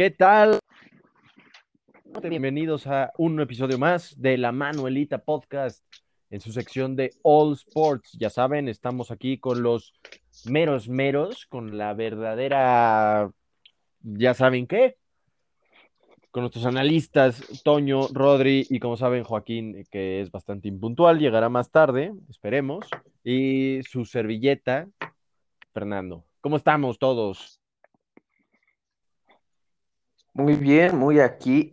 ¿Qué tal? Bienvenidos a un episodio más de la Manuelita Podcast en su sección de All Sports. Ya saben, estamos aquí con los meros meros, con la verdadera, ya saben qué, con nuestros analistas Toño, Rodri y como saben Joaquín, que es bastante impuntual, llegará más tarde, esperemos, y su servilleta, Fernando. ¿Cómo estamos todos? Muy bien, muy aquí,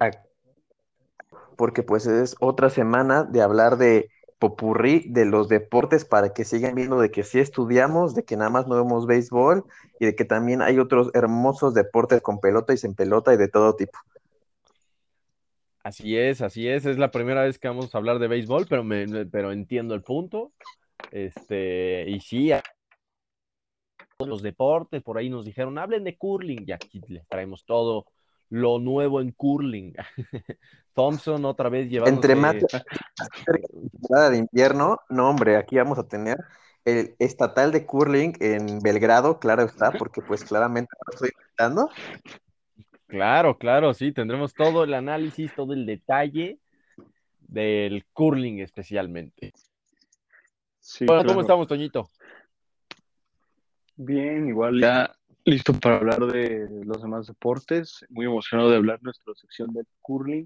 porque pues es otra semana de hablar de popurrí de los deportes para que sigan viendo de que sí estudiamos, de que nada más no vemos béisbol y de que también hay otros hermosos deportes con pelota y sin pelota y de todo tipo. Así es, así es. Es la primera vez que vamos a hablar de béisbol, pero, me, pero entiendo el punto. Este, y sí, los deportes, por ahí nos dijeron, hablen de curling, y aquí les traemos todo lo nuevo en curling. Thompson otra vez llevando. Entre más de invierno, no, hombre, aquí vamos a tener el estatal de curling en Belgrado, claro está, porque pues claramente lo estoy invitando. Claro, claro, sí, tendremos todo el análisis, todo el detalle del curling especialmente. bueno, ¿cómo estamos, Toñito? Bien, igual ya listo para hablar de los demás deportes. Muy emocionado de hablar nuestra sección del curling,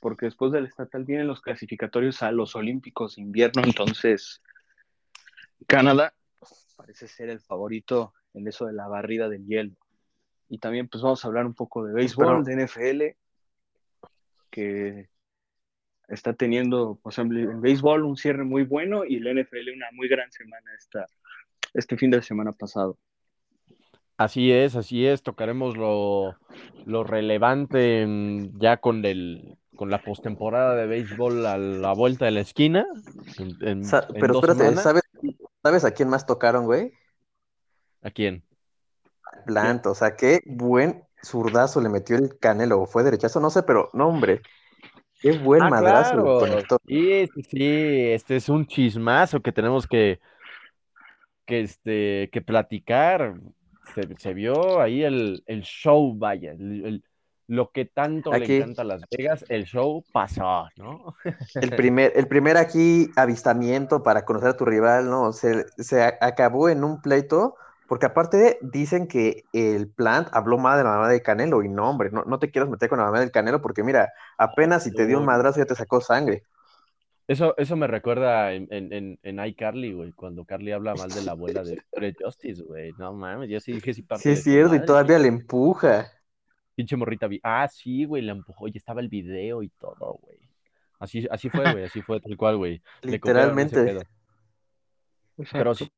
porque después del estatal vienen los clasificatorios a los Olímpicos de invierno, entonces Canadá parece ser el favorito en eso de la barrida del hielo. Y también pues vamos a hablar un poco de béisbol, de NFL, que está teniendo, por ejemplo, en béisbol un cierre muy bueno y el NFL una muy gran semana esta, este fin de semana pasado. Así es, así es, tocaremos lo, relevante ya con, el, con la postemporada de béisbol a la vuelta de la esquina. pero espérate, ¿sabes, ¿sabes a quién más tocaron, güey? ¿A quién? Plant, o sea, qué buen zurdazo le metió el Canelo, fue derechazo, no sé, pero no, hombre, qué buen ah, madrazo Sí, sí, sí, este es un chismazo que tenemos que, que, este, que platicar. Se, vio ahí el, show, vaya, lo que tanto le encanta a Las Vegas, el show pasó, ¿no? El primer, el primer aquí avistamiento para conocer a tu rival, ¿no? Se, se acabó en un pleito porque aparte dicen que el Plant habló mal de la mamá de Canelo y no, hombre, no, te quieras meter con la mamá del Canelo porque mira, apenas si te dio un madrazo ya te sacó sangre. Eso, eso me recuerda en, en, en iCarly, güey, cuando Carly habla mal de la abuela de Fred Justice, güey. No mames, yo sí dije si parte Sí, es cierto, y todavía le empuja. Pinche morrita. Ah, sí, güey, le empujó y estaba el video y todo, güey. Así, así fue, güey, así fue tal cual, güey. Literalmente. Pero sí,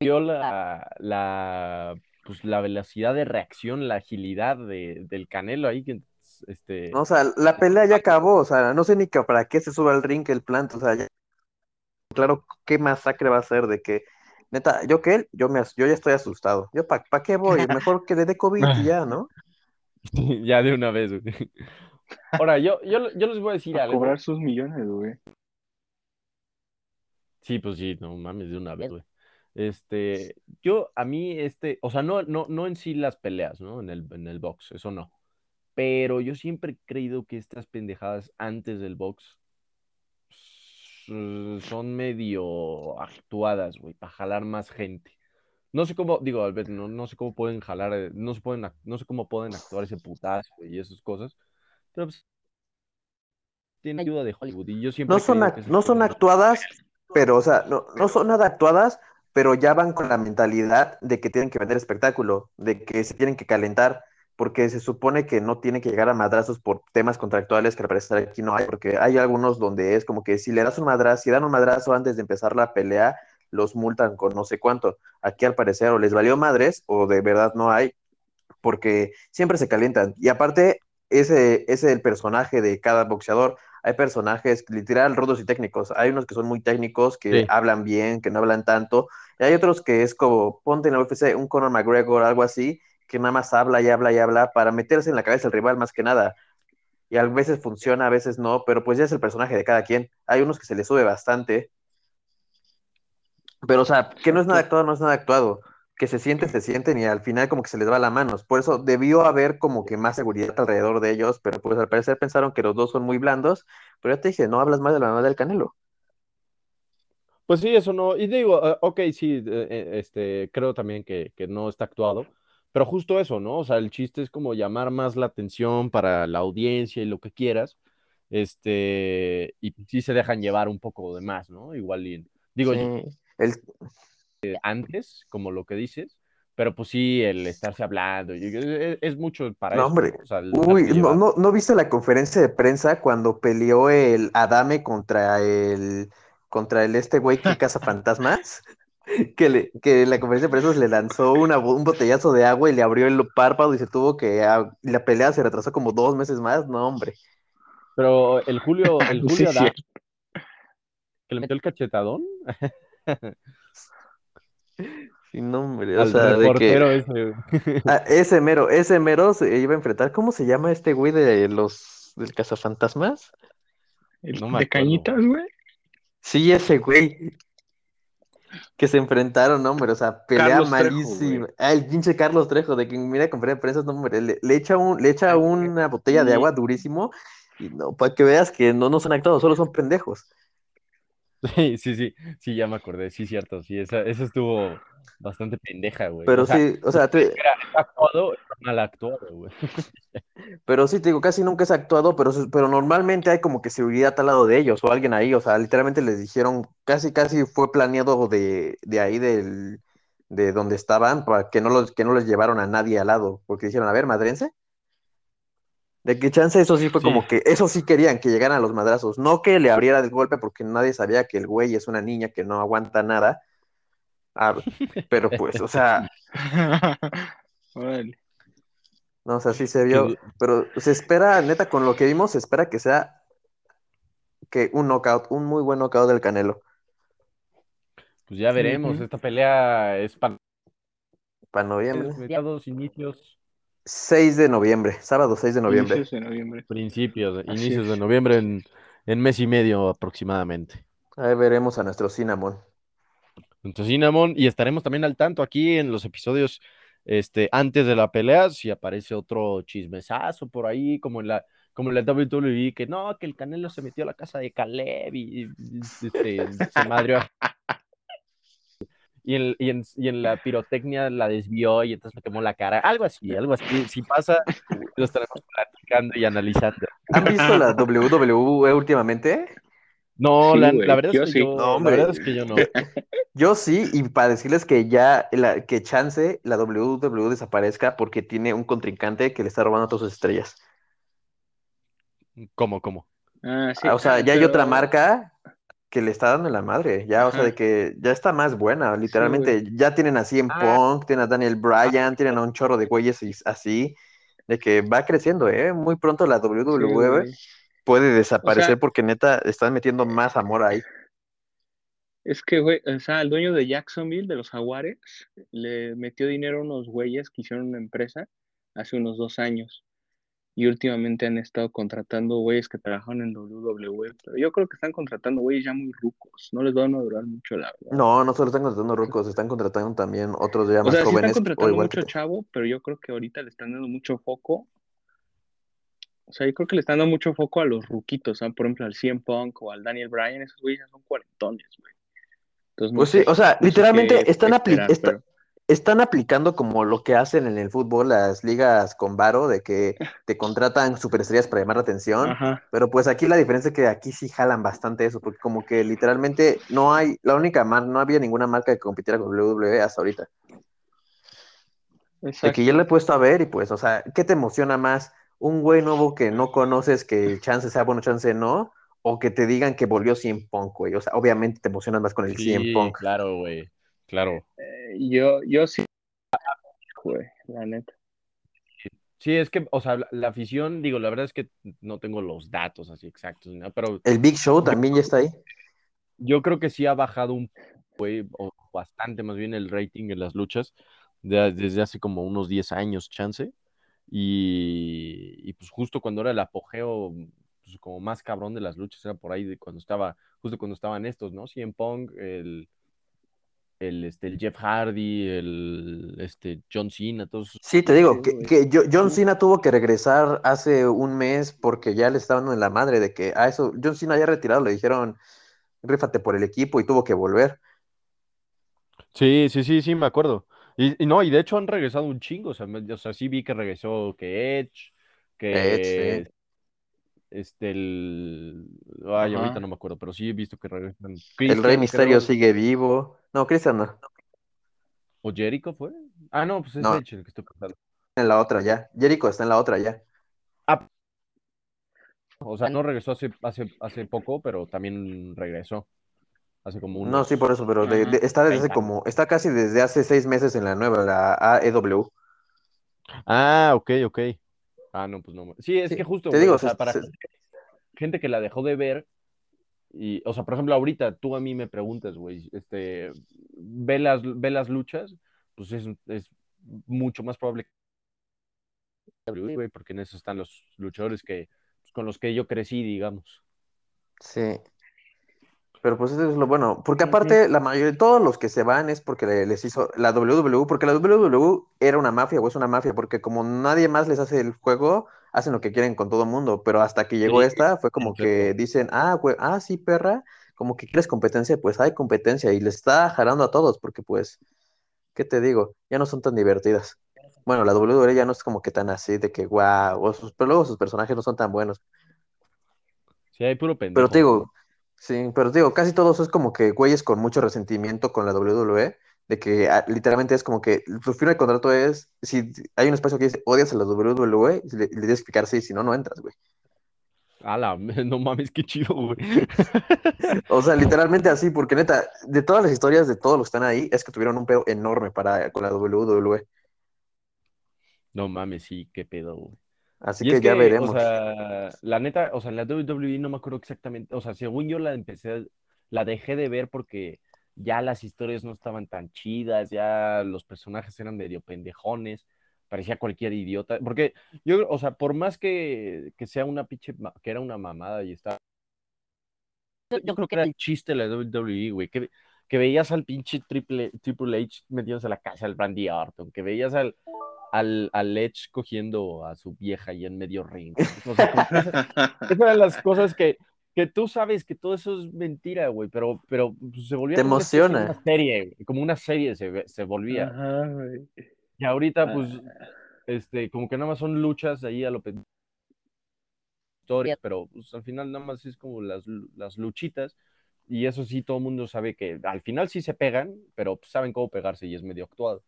la, la, pues, la velocidad de reacción, la agilidad de, del Canelo ahí. Que, este... o sea, la pelea ya acabó, o sea, no sé ni para qué se sube al ring el plant, o sea, claro, qué masacre va a ser de que, neta, yo que él, yo, me, yo ya estoy asustado. Yo, ¿para pa qué voy? Mejor que le dé COVID y ya, ¿no? ya de una vez, güey. Ahora, yo, yo, yo les voy a decir a algo. cobrar sus millones, güey. Sí, pues sí, no mames, de una vez, güey. Este, yo, a mí, este, o sea, no, no, no en sí las peleas, ¿no? En el, en el box, eso no. Pero yo siempre he creído que estas pendejadas antes del box son medio actuadas, güey, para jalar más gente. No sé cómo, digo, Albert, no, no sé cómo pueden jalar, eh, no, se pueden, no sé cómo pueden actuar ese putazo y esas cosas. Pero pues, tiene ayuda de Hollywood y yo siempre. No son, no son actuadas, pero, o sea, no, no son nada actuadas, pero ya van con la mentalidad de que tienen que vender espectáculo, de que se tienen que calentar, porque se supone que no tienen que llegar a madrazos por temas contractuales que al parecer aquí no hay, porque hay algunos donde es como que si le das un madrazo, si dan un madrazo antes de empezar la pelea, los multan con no sé cuánto. Aquí al parecer o les valió madres o de verdad no hay, porque siempre se calientan. Y aparte, ese, ese es el personaje de cada boxeador hay personajes literal rudos y técnicos. Hay unos que son muy técnicos, que hablan bien, que no hablan tanto. Y hay otros que es como, ponte en la UFC un Conor McGregor, algo así, que nada más habla y habla y habla para meterse en la cabeza del rival más que nada. Y a veces funciona, a veces no, pero pues ya es el personaje de cada quien. Hay unos que se le sube bastante. Pero, o sea, que no es nada actuado, no es nada actuado. que se sienten, se sienten y al final como que se les va la mano. Por eso debió haber como que más seguridad alrededor de ellos, pero pues al parecer pensaron que los dos son muy blandos, pero ya te dije, no hablas más de la mamá del Canelo. Pues sí, eso no, y digo, uh, ok, sí, eh, este, creo también que, que no está actuado, pero justo eso, ¿no? O sea, el chiste es como llamar más la atención para la audiencia y lo que quieras, este, y sí se dejan llevar un poco de más, ¿no? Igual, y, digo, yo- Sí, el, eh, antes, como lo que dices, pero pues sí, el estarse hablando, y- es, es mucho para No, eso, hombre. ¿no? O sea, el Uy, ¿no, no, ¿no viste la conferencia de prensa cuando peleó el Adame contra el contra el este güey que caza fantasmas? Que, le, que en la conferencia de prensa le lanzó una, un botellazo de agua y le abrió el párpado y se tuvo que ah, la pelea se retrasó como dos meses más. No, hombre. Pero el Julio, el Julio cierto. que le metió el cachetadón Sí, no, hombre. O al sea, de que ese. ah, ese mero, ese mero se iba a enfrentar. ¿Cómo se llama este güey de los del cazafantasmas? El No de acuerdo, cañitas, güey. Sí, ese güey. Que se enfrentaron, no, hombre, o sea, pelea Carlos malísima. Ah, el pinche Carlos Trejo, de quien mira conferencia de prensa, no, hombre, le, le echa un, le echa una botella de agua durísimo y no, para que veas que no, no son actuados, solo son pendejos. Sí, sí, sí, sí, ya me acordé, sí, cierto, sí, esa, esa estuvo bastante pendeja, güey. Pero O sea, sí, o sea, te- era actuado, era mal actuado, güey. pero sí, te digo, casi nunca es actuado, pero, pero normalmente hay como que seguridad al lado de ellos o alguien ahí, o sea, literalmente les dijeron, casi, casi fue planeado de, de ahí del, de donde estaban para que no los, que no les llevaron a nadie al lado, porque dijeron, a ver, madrense. De que chance eso sí fue Sí. como que, eso sí querían que llegaran a los madrazos, no que le abriera el golpe porque nadie sabía que el güey es una niña que no aguanta nada. Ah, pero pues, o sea, no, o sea, sí se vio, Que- pero se espera, neta, con lo que vimos, se espera que sea que un knockout, un muy buen knockout del Canelo, Pues ya veremos, esta pelea es para para noviembre. mediados, inicios, 6 de noviembre, sábado 6 de noviembre. Inicios de noviembre. principios, Así inicios es. de noviembre en, en mes y medio aproximadamente. Ahí veremos a nuestro Cinnamon. Entonces, Cinnamon, y estaremos también al tanto aquí en los episodios este, antes de la pelea, si aparece otro chismesazo por ahí, como en la, como en la WWE, que no, que el Canelo se metió a la casa de Caleb y, y, este, se madrió a- Y en, y, en, y en la pirotecnia la desvió y entonces me quemó la cara. Algo así, algo así. Si pasa, lo estaremos platicando y analizando. ¿Han visto la WWE últimamente? No, Sí, la, verdad es que sí. yo, No, la hombre. verdad es que yo no. Yo sí, y para decirles que ya la, que chance la WWE desaparezca porque tiene un contrincante que le está robando todas sus estrellas. ¿Cómo, cómo? Ah, sí. Ah, o sea, ya hay otra marca que le está dando en la madre, ya, o sea, de que ya está más buena, literalmente, ya tienen a CM Ah. Punk, tienen a Daniel Bryan, tienen a un chorro de güeyes así, de que va creciendo, ¿eh? Muy pronto la WWE puede desaparecer O sea- porque neta están metiendo más amor ahí. Es que, güey, o sea, el dueño de Jacksonville, de los Jaguares, le metió dinero a unos güeyes que hicieron una empresa hace unos dos años. Y últimamente han estado contratando güeyes que trabajan en WWE. Pero yo creo que están contratando güeyes ya muy rucos. No les van a durar mucho, la verdad. No, no solo están contratando rucos, están contratando también otros ya o más sea, sí están jóvenes o contratando mucho chavo, pero yo creo que ahorita le están dando mucho foco. O sea, yo creo que le están dando mucho foco a los ruquitos, ¿sabes? Por ejemplo, al CM Punk o al Daniel Bryan, esos güeyes ya son cuarentones, güey. Entonces, no Pues sé, sí, o sea, no literalmente están, apli- esperar, esta- pero- están aplicando como lo que hacen en el fútbol las ligas con varo, de que te contratan superestrellas para llamar la atención. Ajá. Pero pues aquí la diferencia es que aquí sí jalan bastante eso, porque como que literalmente no hay, la única marca, no había ninguna marca que compitiera con WWE hasta ahorita. De Exacto. que ya le he puesto a ver y pues, o sea, ¿qué te emociona más? ¿Un güey nuevo que no conoces, que chance sea bueno, chance no? ¿O que te digan que volvió CM Punk, güey? O sea, obviamente te emocionas más con el Sí, Punk. claro, güey. Claro. Eh, yo, yo sí, güey, la neta. Sí, es que, o sea, la, la afición, digo, la verdad es que no tengo los datos así exactos, ¿no? pero El Big Show también ya está ahí. yo creo que sí ha bajado un güey, o bastante más bien el rating en las luchas de- desde hace como unos 10 años, chance. Y, y pues justo cuando era el apogeo, pues como más cabrón de las luchas, era por ahí de cuando estaba, justo cuando estaban estos, ¿no? CM Punk, el, el, este, el Jeff Hardy, el este, John Cena, todos. Sí, te digo, que, que John. Cena tuvo que regresar hace un mes porque ya le estaban dando en la madre de que, ah, eso, John Cena ya retirado, le dijeron, rífate por el equipo y tuvo que volver. Sí, sí, sí, sí, me acuerdo. Y, y no, y de hecho han regresado un chingo. O sea, me- o sea, sí vi que regresó que Edge, que Edge, sí. este el ay, ahorita no me acuerdo, pero sí he visto que regresan. El Rey Misterio creo, sigue vivo. No, Christian no, o Jericho fue. Ah, no, pues es No. Edge el que estoy pensando. en la otra ya. Jericho está en la otra ya. O sea, no regresó hace, hace, hace poco, pero también regresó. Hace como unos No, sí, por eso, pero de- Ajá. de- está desde hace 30 como, está casi desde hace seis meses en la nueva, la AEW. Ah, ok, ok. Ah, no, pues no. Sí, es Sí, que justo, te güey, digo, o sea, se- para se- gente que la dejó de ver, y, o sea, por ejemplo, ahorita tú a mí me preguntas, güey, este, ve las, ve las luchas, pues es, es mucho más probable que güey, porque en eso están los luchadores que, pues, con los que yo crecí, digamos. Sí. Pero pues eso es lo bueno. Porque aparte, la mayoría, todos los que se van es porque le- les hizo la WWE, porque la WWE era una mafia o es una mafia, porque como nadie más les hace el juego, hacen lo que quieren con todo el mundo. Pero hasta que llegó Sí, esta, fue como que dicen, ah, güey, ah, sí, perra, como que quieres competencia, pues hay competencia y les está jalando a todos, porque pues, ¿qué te digo? Ya no son tan divertidas. Bueno, la WWE ya no es como que tan así de que, wow, o sus, pero luego sus personajes no son tan buenos. Sí, hay puro pendejo. Pero te digo, sí, pero te digo, casi todos es como que güeyes con mucho resentimiento con la WWE, de que ah, literalmente es como que su firma de contrato es, si hay un espacio que dice odias a la WWE, le, le tienes que explicar sí, si no, no entras, güey. Ala, no mames, qué chido, güey. O sea, literalmente así, porque neta, de todas las historias de todos los que están ahí, es que tuvieron un pedo enorme para, con la WWE. No mames, sí, qué pedo, güey. Así que es ya veremos. o sea, la neta, o sea, la WWE no me acuerdo exactamente, o sea, según yo la empecé, la dejé de ver porque ya las historias no estaban tan chidas, ya los personajes eran medio pendejones, parecía cualquier idiota, porque yo, o sea, por más que, que sea una pinche, que era una mamada y está, yo creo que era el chiste de la WWE, güey, que, que veías al pinche Triple, Triple H metiéndose a la casa del Randy Orton, que veías al, al, al Edge cogiendo a su vieja ahí en medio ring. O sea, como que esas, esas eran las cosas que, que tú sabes que todo eso es mentira, güey, pero, pero pues, se volvía Te emociona. una serie, güey, como una serie se, se volvía. Ajá, güey. Y ahorita, pues, Ah, este, como que nada más son luchas ahí a lo historias, pero pues, al final nada más es como las, las luchitas. Y eso sí, todo el mundo sabe que al final sí se pegan, pero pues, saben cómo pegarse y es medio actuado.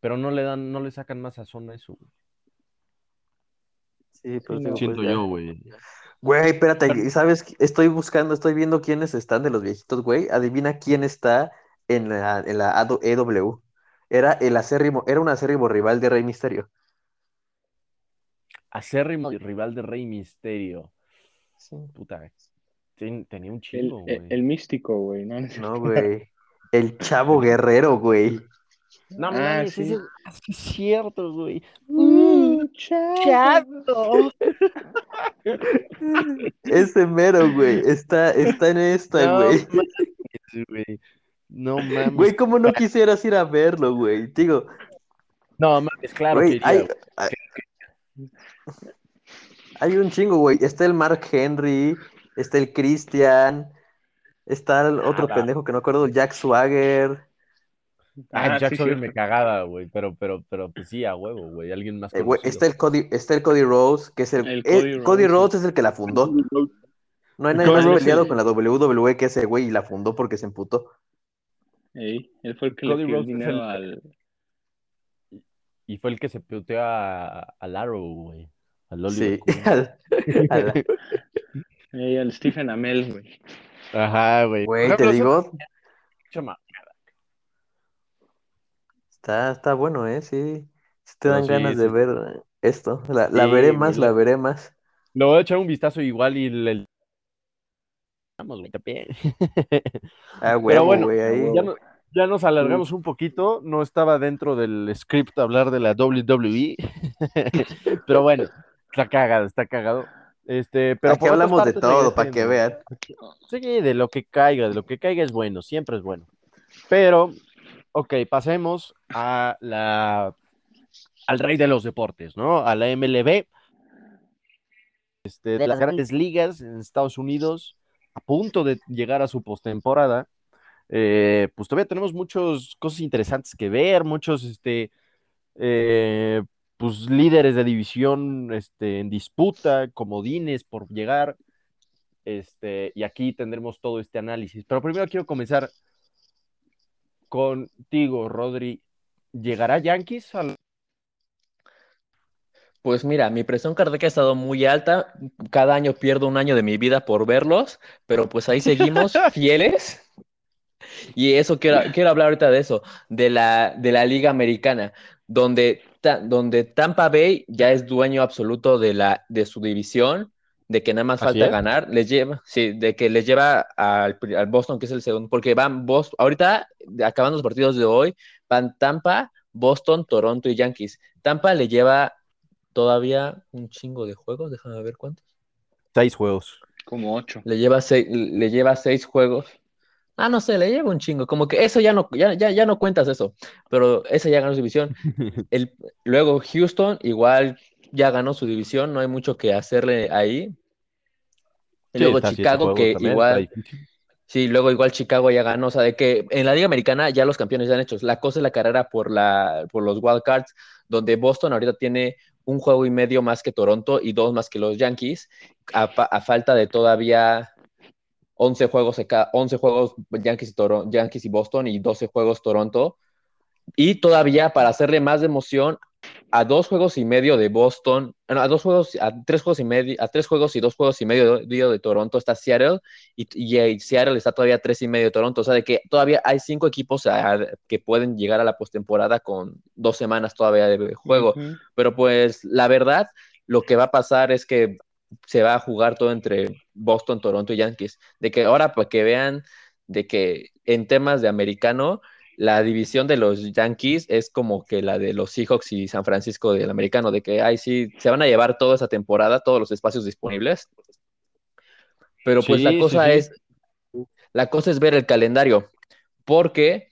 Pero no le dan, no le sacan más sazón a eso, güey. Sí, pero Sí, digo, pues Siento yo, güey. Güey, espérate, ¿y ¿sabes? Estoy buscando, estoy viendo quiénes están de los viejitos, güey. Adivina quién está en la, en la EW. Era el acérrimo, era un acérrimo rival de Rey Misterio. Acérrimo rival de Rey Misterio. Sí. Puta, ten- tenía un el, chingo, el, güey. el místico, güey, ¿no? No, güey. El Chavo Guerrero, güey. No Ah, mames, sí. sí es cierto, güey. Uh, chavo. Ese mero, güey. Está, está en esta, No güey. mames, güey. No mames. Güey, ¿cómo no quisieras ir a verlo, güey? Digo, No mames, claro güey, que hay, iría, hay, hay un chingo, güey. Está el Mark Henry, está el Christian, está el otro Nada. pendejo que no acuerdo, el Jack Swagger. Ah, Ah, Jack sí, Swagger cierto. me cagaba, güey, pero, pero, pero, pues sí, a huevo, güey, alguien más Eh, está el Cody, está el Cody Rhodes, que es el, El eh, Cody Cody Rhodes, Rhodes sí. es el que la fundó. No hay nadie Cody más Rhodes, peleado con la WWE que ese güey y la fundó porque se emputó. Ey, él fue el que Cody le es dinero el- al... Y fue el que se puteó a, al Arrow, güey. Al Sí, al- a la- Ey, al Stephen Amell, güey. Ajá, güey. güey, te digo, mamada. Está, está bueno, ¿eh? Sí, sí te Pero dan sí, ganas de sí. ver esto. La, la veré más, la veré más. Le voy a echar un vistazo igual y le... Vamos, güey, también. Ah, huevo, bueno, güey, ahí. Ya, no- ya nos alargamos un poquito, no estaba dentro del script hablar de la WWE, pero bueno, está cagado, está cagado. Este, pero Aquí por otras hablamos de partes, todo, para que regresemos. vean. Sí, de lo que caiga, de lo que caiga es bueno, siempre es bueno. Pero ok, pasemos a la, al rey de los deportes, ¿no? A la MLB. Este, De las las grandes ligas en Estados Unidos, a punto de llegar a su postemporada. Eh, pues todavía tenemos muchas cosas interesantes que ver, muchos este, eh, pues, líderes de división este, en disputa, comodines por llegar. Este, y aquí tendremos todo este análisis. Pero primero quiero comenzar contigo, Rodri. ¿Llegará Yankees al Pues mira, mi presión cardíaca ha estado muy alta. Cada año pierdo un año de mi vida por verlos, pero pues ahí seguimos fieles. Y eso quiero, quiero hablar ahorita de eso, de la, de la Liga Americana, donde, ta- donde Tampa Bay ya es dueño absoluto de, la, de su división, de que nada más Así falta es. ganar, les lleva, sí, de que les lleva al, Boston, que es el segundo, porque van Boston, ahorita, acabando los partidos de hoy, van Tampa, Boston, Toronto y Yankees. Tampa le lleva todavía un chingo de juegos, déjame ver cuántos. seis juegos? Como ocho. Le lleva seis, le lleva seis juegos. Ah, no sé, le lleva un chingo. Como que eso ya no, ya, ya, ya no cuentas eso. Pero esa ya ganó su división. El, luego Houston, igual ya ganó su división, no hay mucho que hacerle ahí. Y luego Sí, siete Chicago, que igual, sí, luego igual Chicago ya ganó. O sea, de que en la Liga Americana ya los campeones ya han hecho. La cosa es la carrera por la, por los wild cards, donde Boston ahorita tiene un juego y medio más que Toronto y dos más que los Yankees, a, fa- a falta de todavía 11 juegos, acá, 11 juegos Yankees y, Toro- Yankees y Boston y 12 juegos Toronto. Y todavía para hacerle más de emoción a dos juegos y medio de Boston, a dos juegos, a tres juegos y medio, a tres juegos y dos juegos y medio de, de Toronto está Seattle y, y, eh, Seattle está todavía a tres y medio de Toronto. O sea, de que todavía hay cinco equipos a- que pueden llegar a la postemporada con dos semanas todavía de juego. Ujú. Pero pues la verdad, lo que va a pasar es que se va a jugar todo entre Boston, Toronto y Yankees. De que ahora para que vean de que en temas de americano, la división de los Yankees es como que la de los Seahawks y San Francisco del americano, de que, ay, sí, se van a llevar toda esa temporada, todos los espacios disponibles. Pero pues Sí, la cosa sí. es, la cosa es ver el calendario, porque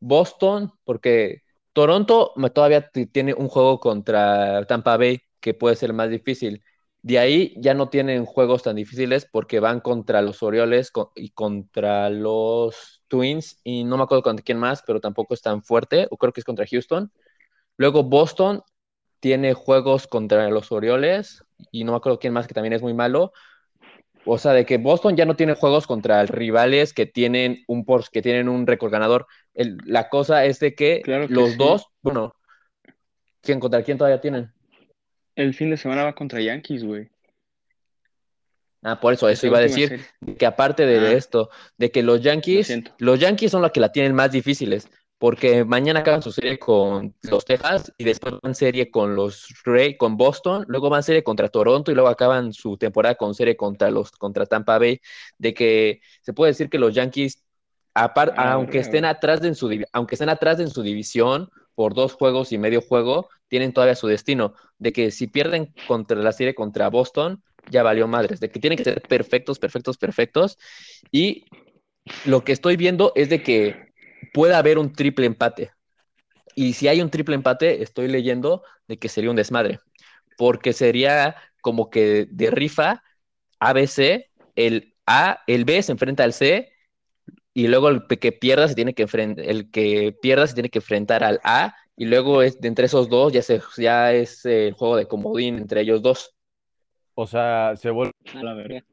Boston, porque Toronto todavía tiene un juego contra Tampa Bay que puede ser más difícil. De ahí ya no tienen juegos tan difíciles porque van contra los Orioles y contra los Twins y no me acuerdo contra quién más, pero tampoco es tan fuerte, o creo que es contra Houston. Luego Boston tiene juegos contra los Orioles y no me acuerdo quién más que también es muy malo. O sea, de que Boston ya no tiene juegos contra rivales que tienen un que tienen un récord ganador. El- la cosa es de que Claro que los sí. dos, bueno, ¿quién contra quién todavía tienen? El fin de semana va contra Yankees, güey. Ah, por eso, eso iba a decir, que aparte de Ah. esto, de que los Lo Yankees, los Yankees son los que la tienen más difíciles, porque mañana acaban su serie con los Texas y después van serie con los Ray, con Boston, luego van serie contra Toronto y luego acaban su temporada con serie contra los contra Tampa Bay, de que se puede decir que los Yankees Ah, aunque estén atrás de en su aunque estén atrás de en su división por dos juegos y medio juego, tienen todavía su destino, de que si pierden contra la serie contra Boston, ya valió madres, de que tienen que ser perfectos, perfectos, perfectos. Y lo que estoy viendo es de que puede haber un triple empate. Y si hay un triple empate, estoy leyendo de que sería un desmadre, porque sería como que de rifa ABC, el A, el B se enfrenta al C y luego el que pierda se tiene que enfrentar, el que pierda se tiene que enfrentar al A y luego es de entre esos dos ya se ya es eh, el juego de comodín entre ellos dos. O sea, se vuelve A la verga.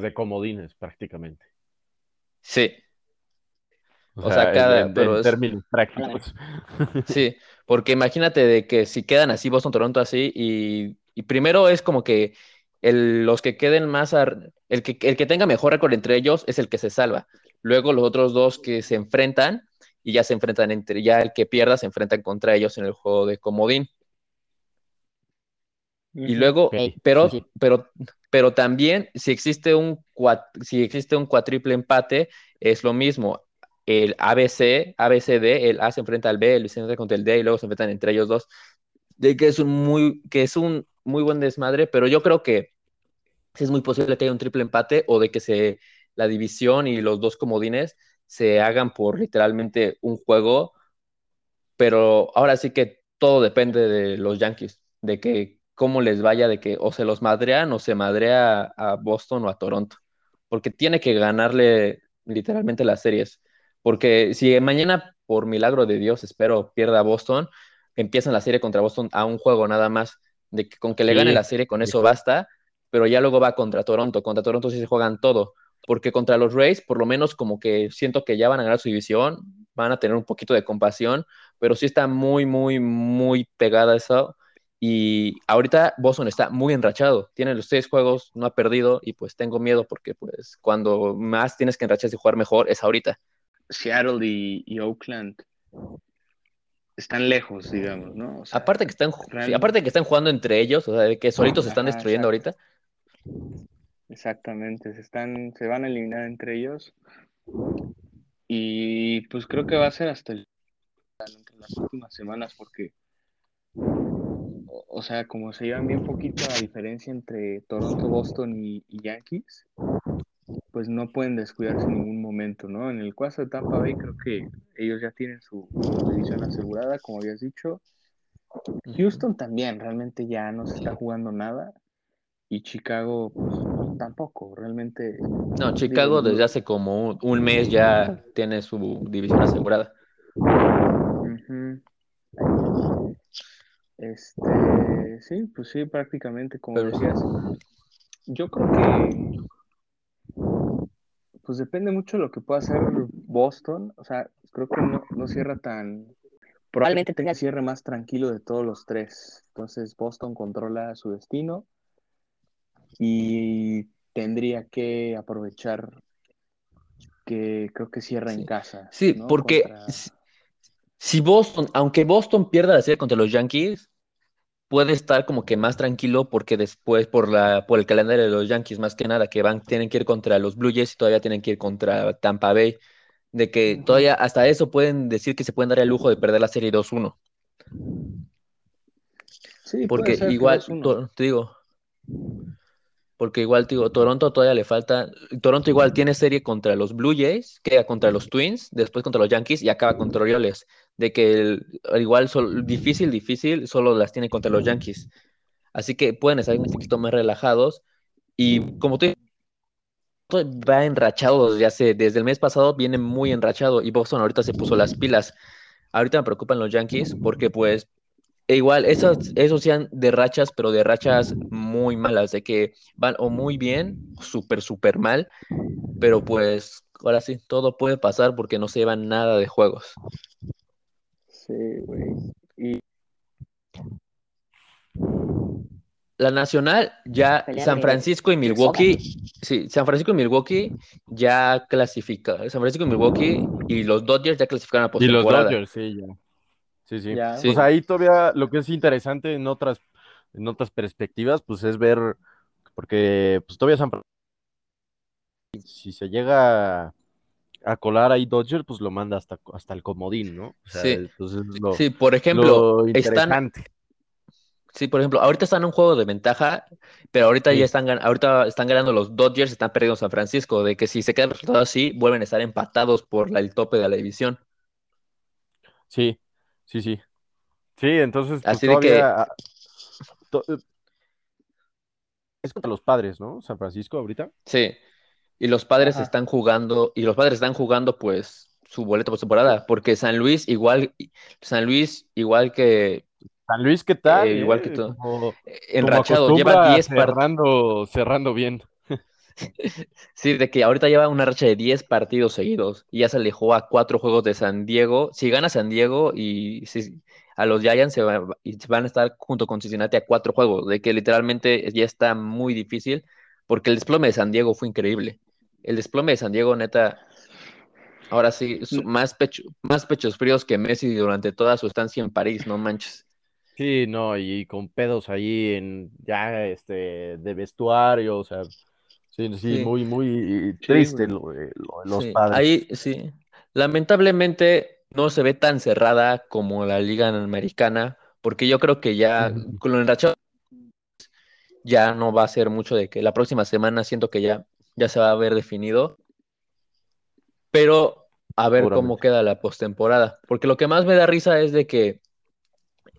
de comodines prácticamente. Sí, O, O sea, sea, cada- en, en pero es- términos prácticos. Sí, porque imagínate de que si quedan así Boston, Toronto así, y, y primero es como que el- los que queden más, ar- el que, el que tenga mejor récord entre ellos es el que se salva. Luego los otros dos que se enfrentan y ya se enfrentan entre, ya el que pierda se enfrentan contra ellos en el juego de comodín. Y luego, pero, sí, sí. pero, pero también si existe un si existe un cuatriple empate, es lo mismo. El ABC, ABCD, el A se enfrenta al B, el B se enfrenta contra el D y luego se enfrentan entre ellos dos. De que es un muy, que es un muy buen desmadre, pero yo creo que es muy posible que haya un triple empate o de que se la división y los dos comodines se hagan por literalmente un juego, pero ahora sí que todo depende de los Yankees, de que cómo les vaya, de que o se los madrean o se madrea a Boston o a Toronto, porque tiene que ganarle literalmente las series, porque si mañana por milagro de Dios espero pierda Boston, empiezan la serie contra Boston a un juego nada más, de que con que le gane la serie con eso basta, pero ya luego va contra Toronto, contra Toronto sí se juegan todo, porque contra los Rays por lo menos como que siento que ya van a ganar su división, van a tener un poquito de compasión, pero sí está muy, muy, muy pegada eso. Y ahorita Boston está muy enrachado, tiene los seis juegos, no ha perdido y pues tengo miedo porque pues cuando más tienes que enracharse y jugar mejor es ahorita. Seattle y, Oakland están lejos, digamos, ¿no? aparte, que están, aparte que están jugando entre ellos, o sea, de que solitos se están destruyendo ahorita. Exactamente, se están, se van a eliminar entre ellos. Y pues creo que va a ser hasta el, entre las últimas semanas, porque, o, sea, como se llevan bien poquito la diferencia entre Toronto, Boston y, Yankees, pues no pueden descuidarse en ningún momento, ¿no? En el caso de Tampa Bay, creo que ellos ya tienen su, división asegurada, como habías dicho. Houston también, realmente ya no se está jugando nada. Y Chicago, pues tampoco, realmente. No, Chicago desde hace como un, mes ya tiene su división asegurada. Este, sí, pues sí, prácticamente, como decías. Yo creo que, pues depende mucho de lo que pueda hacer Boston. O sea, creo que no, no cierra tan. Probablemente tenga cierre más tranquilo de todos los tres. Entonces, Boston controla su destino y tendría que aprovechar que creo que cierra en casa. Sí, porque si Boston, aunque Boston pierda la serie contra los Yankees, puede estar como que más tranquilo porque después por la por el calendario de los Yankees más que nada que van tienen que ir contra los Blue Jays y todavía tienen que ir contra Tampa Bay de que todavía hasta eso pueden decir que se pueden dar el lujo de perder la serie 2-1. Sí, porque igual te digo porque igual, digo, Toronto todavía le falta. Toronto igual tiene serie contra los Blue Jays, queda contra los Twins, después contra los Yankees y acaba contra Orioles. De que igual difícil, difícil, solo las tiene contra los Yankees. Así que pueden estar un poquito más relajados. Y como tú va enrachado desde hace, desde el mes pasado, viene muy enrachado. Y Boston ahorita se puso las pilas. Ahorita me preocupan los Yankees porque pues e igual, esos, esos sean de rachas, pero de rachas muy malas, de que van o muy bien, súper, súper mal, pero pues ahora sí, todo puede pasar porque no se llevan nada de juegos. Sí, güey. Y... La nacional, ya San Francisco y Milwaukee, sí, San Francisco y Milwaukee ya clasificaron, San Francisco y Milwaukee y los Dodgers ya clasificaron a postemporada. Y los Dodgers, sí, ya. Sí, sí. Pues ahí todavía lo que es interesante en otras, en otras perspectivas, pues es ver, porque pues todavía San si se llega a colar ahí Dodger, pues lo manda hasta, hasta el comodín, ¿no? sí. sí, por ejemplo, están. Sí, por ejemplo, ahorita están en un juego de ventaja, pero ahorita ya están, ahorita están ganando los Dodgers, están perdiendo San Francisco, de que si se quedan resultado así, vuelven a estar empatados por el tope de la división. Sí, Sí, sí. Sí, entonces. Pues, Así de que. Ah, es contra los padres, ¿no? San Francisco ahorita. Sí. Y los padres están jugando, y los padres están jugando, pues, su boleto por temporada, porque San Luis, igual, San Luis, igual que. San Luis, ¿qué tal? Eh, igual que todo. Enrachado, lleva 10 cerrando, cerrando bien. Sí, de que ahorita lleva una racha de 10 partidos seguidos y ya se alejó a cuatro juegos de San Diego. Si gana San Diego y si, a los Giants se, y van a estar junto con Cincinnati a cuatro juegos, de que literalmente ya está muy difícil porque el desplome de San Diego fue increíble. El desplome de San Diego, neta, ahora sí, mm. más, pecho, más pechos fríos que Messi durante toda su estancia en París, no manches. Sí, no, y con pedos ahí en ya este de vestuario, o sea, Sí, sí, muy, muy triste lo, los padres. Ahí sí. Lamentablemente no se ve tan cerrada como la Liga Americana, porque yo creo que ya con lo enrachado ya no va a ser mucho de que la próxima semana siento que ya, ya se va a ver definido. Pero a ver cómo queda la postemporada. Porque lo que más me da risa es de que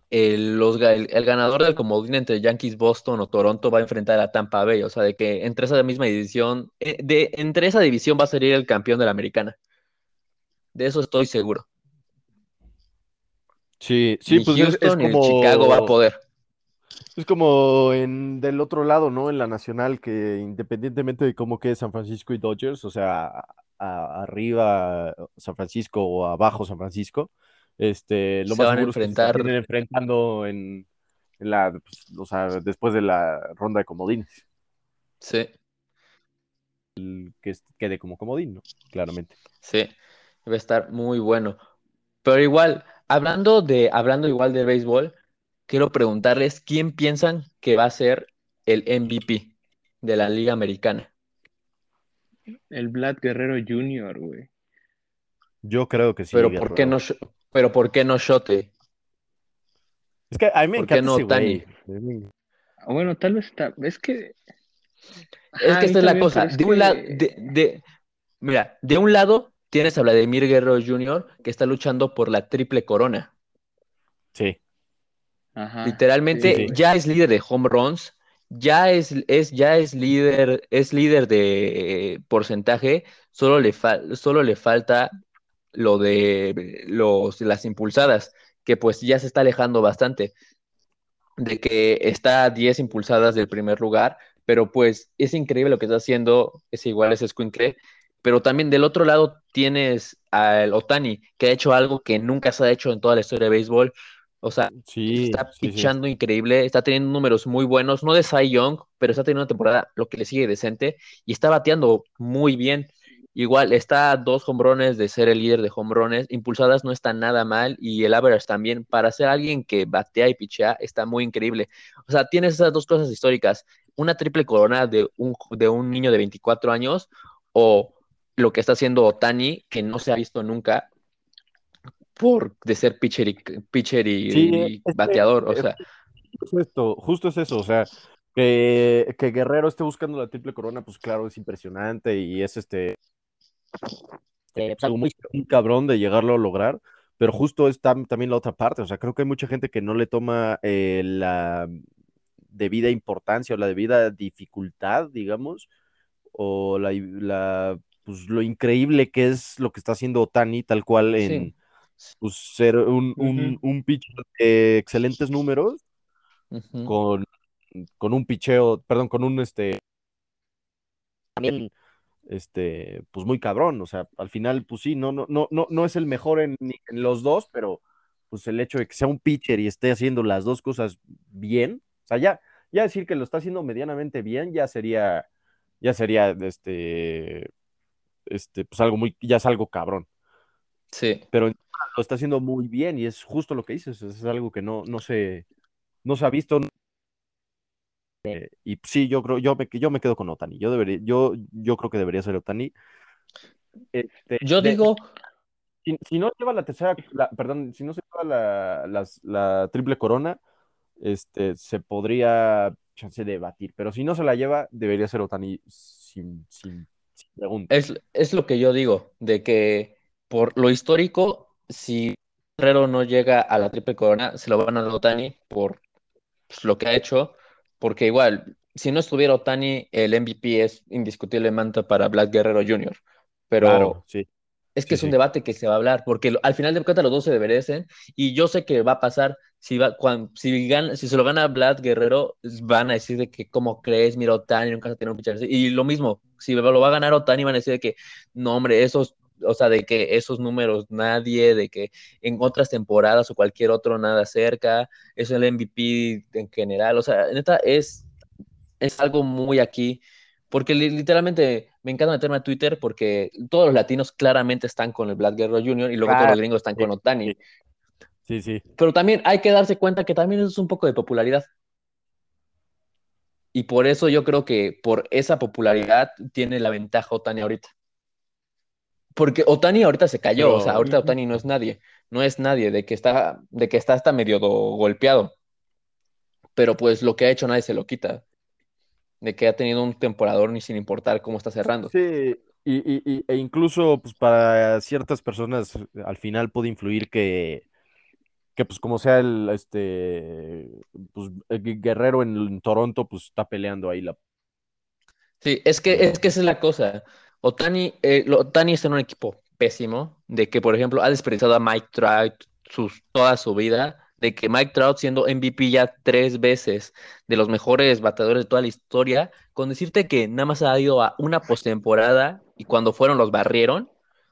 el, los, ga- el, el ganador del comodín entre Yankees Boston o Toronto va a enfrentar a Tampa Bay. O sea, de que entre esa misma división, eh, de, entre esa división va a salir el campeón de la americana. De eso estoy seguro. Sí, sí, Ni pues es, es Houston ni como, Chicago va a poder. es como en del otro lado, ¿no? En la nacional, que independientemente de cómo quede San Francisco y Dodgers, o sea, a- a- arriba San Francisco o abajo San Francisco, este, lo Se más van a seguro es que se enfrentar. terminen enfrentando en, en la, pues, o sea, después de la ronda de comodines, Sí, que es- quede como comodín, ¿no? Claramente. sí. Va a estar muy bueno. Pero igual, hablando de, hablando igual de béisbol, quiero preguntarles quién piensan que va a ser el MVP de la Liga Americana. El Vlad Guerrero Jr., güey. Yo creo que sí, Pero ¿por qué no, pero ¿por qué no Shote? Es que a mí me ¿Por qué encanta no ese güey. Otani? Ah, Bueno, tal vez está. Es que. Es Ajá, que esta es la cosa. De un lado, que- de, de- mira, de un lado tienes a Vladimir Guerrero Jr. que está luchando por la triple corona. Sí. Ajá, Literalmente sí, sí. ya es líder de home runs, ya es, es, ya es líder, es líder de eh, porcentaje, solo le, fal- solo le falta lo de los, las impulsadas, que pues ya se está alejando bastante, de que está a 10 impulsadas del primer lugar, pero pues es increíble lo que está haciendo, es igual ese Squinkle, pero también del otro lado tienes al Otani, que ha hecho algo que nunca se ha hecho en toda la historia de béisbol, o sea, Sí, está sí, sí. pichando increíble, está teniendo números muy buenos, no de Cy Young, pero está teniendo una temporada lo que le sigue decente y está bateando muy bien. Igual está a dos hombrones de ser el líder de hombrones, impulsadas no está nada mal y el average también para ser alguien que batea y pichea está muy increíble. O sea, tienes esas dos cosas históricas, una triple corona de un, de un niño de 24 años o lo que está haciendo Otani, que no se ha visto nunca por de ser pitcher y, pitcher y, Sí, bateador, o sea, Justo esto, justo es eso, o sea, que, que Guerrero esté buscando la triple corona, pues claro, es impresionante y es este, eh, pues, algo muy, muy cabrón de llegarlo a lograr, pero justo es tam- también la otra parte, o sea, creo que hay mucha gente que no le toma eh, la debida importancia o la debida dificultad, digamos, o la, la, pues lo increíble que es lo que está haciendo Otani, tal cual en Sí. pues, ser un, un, pitcher de excelentes números con, con un picheo, perdón, con un este también este pues muy cabrón, o sea, al final pues sí, no no no no no es el mejor en, en los dos, pero pues el hecho de que sea un pitcher y esté haciendo las dos cosas bien, o sea, ya ya decir que lo está haciendo medianamente bien ya sería ya sería este este pues algo muy ya es algo cabrón, sí, pero lo está haciendo muy bien y es justo lo que dices, es algo que no no se no se ha visto Eh, y sí, yo creo, yo me, yo me quedo con Otani. Yo debería, yo, yo creo que debería ser Otani. Este, yo de- digo, si, si no lleva la tercera, la- perdón, si no se lleva la, la triple corona, este, se podría chance de debatir. Pero si no se la lleva, debería ser Otani sin pregunta. es, es lo que yo digo, de que por lo histórico, si Guerrero no llega a la triple corona, se lo van a dar a Otani por pues, lo que ha hecho, porque igual, si no estuviera Otani, el MVP es indiscutiblemente para Vlad Guerrero Jr., pero Claro, sí. Es que Sí, es un sí. debate que se va a hablar, porque al final de cuentas los dos se merecen, y yo sé que va a pasar, si, va, cuan- si, gana- si se lo gana Vlad Guerrero, van a decir de que, ¿cómo crees? Mira, Otani nunca se tiene un pitcher. Y lo mismo, si lo va a ganar Otani, van a decir de que, no, hombre, esos, o sea, de que esos números nadie, de que en otras temporadas o cualquier otro nada cerca, es el MVP en general, o sea, neta, es, es algo muy aquí, porque li- literalmente me encanta meterme a Twitter porque todos los latinos claramente están con el Vlad Guerrero Jr. y luego todos Claro, los gringos están con Otani. Sí. Sí. Pero también hay que darse cuenta que también eso es un poco de popularidad. Y por eso yo creo que por esa popularidad tiene la ventaja Otani ahorita. Porque Otani ahorita se cayó, Pero- o sea, ahorita Otani no es nadie, no es nadie, de que está, de que está hasta medio do- golpeado. Pero pues lo que ha hecho nadie se lo quita. De que ha tenido un temporador ni sin importar cómo está cerrando. Sí, Y, y- y- e incluso pues, para ciertas personas al final puede influir que, que pues como sea el este pues el Gu- Guerrero en, Toronto pues está peleando ahí la Sí, es que, es que esa es la cosa. Otani, eh, Otani está en un equipo pésimo, de que, por ejemplo, ha desperdiciado a Mike Trout sus, toda su vida, de que Mike Trout siendo MVP ya tres veces de los mejores bateadores de toda la historia, con decirte que nada más ha ido a una postemporada y cuando fueron los barrieron,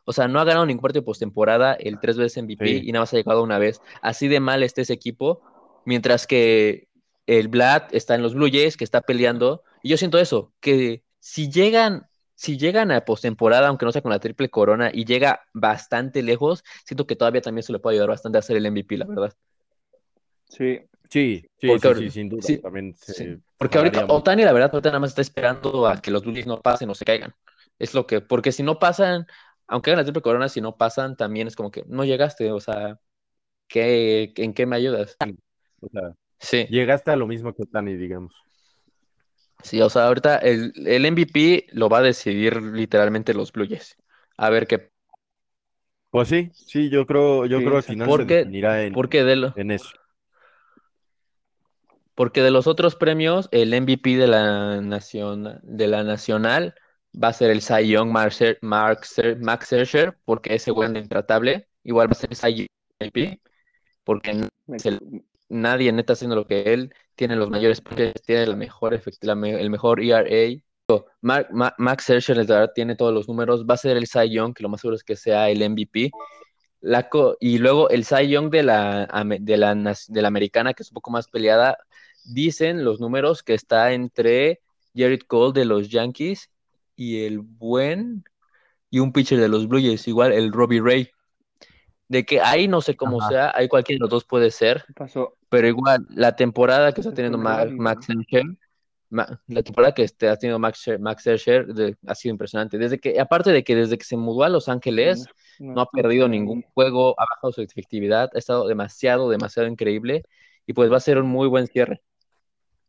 o sea, no ha ganado ningún partido de postemporada, el tres veces MVP Sí. y nada más ha llegado una vez. Así de mal está ese equipo, mientras que el Vlad está en los Blue Jays, que está peleando. Y yo siento eso, que si llegan, si llegan a postemporada, aunque no sea con la triple corona, y llega bastante lejos, siento que todavía también se le puede ayudar bastante a hacer el MVP, la verdad. Sí, Sí, sí, Porque sí, sí, sin duda. sí, También se Sí, Porque ahorita. Otani, la verdad, ahorita nada más está esperando a que los Blue Jays no pasen o se caigan. Es lo que, porque si no pasan, aunque hagan la triple corona, si no pasan, también es como que no llegaste, o sea, ¿qué, en qué me ayudas? O sea, Sí. llegaste a lo mismo que Otani, digamos. Sí, o sea, ahorita el, el MVP lo va a decidir literalmente los Blue Jays. A ver qué. Pues sí, sí, yo creo, yo Sí, creo al exacto. final se Porque, definirá en, porque, de lo- en eso. porque de los otros premios, el MVP de la nación, de la nacional va a ser el Cy Young Mark Scher- Mark Scher- Max Scherzer, porque ese güey es intratable. Igual va a ser el Cy Young MVP, porque se- nadie neta haciendo lo que él. Tiene los mayores tiene la mejor efect- la me- el mejor ERA. Mark- Ma- Max Scherzer, verdad, tiene todos los números. Va a ser el Cy Young, que lo más seguro es que sea el MVP. La y luego el Cy Young de la, de la, de la americana, que es un poco más peleada, dicen los números que está entre Jared Cole de los Yankees y el buen y un pitcher de los Blue Jays, igual el Robbie Ray. De que ahí no sé cómo Ajá. sea, ahí cualquiera de los dos puede ser, ¿qué pasó? pero igual la temporada que está teniendo fue Ma- Melanie, ¿no? Max Scherzer, Ma- la temporada que está teniendo Max, Scher- Max Scherzer de- ha sido impresionante. Desde que, aparte de que desde que se mudó a Los Ángeles, No, no ha perdido ningún juego, ha bajado su efectividad, ha estado demasiado, demasiado increíble y pues va a ser un muy buen cierre.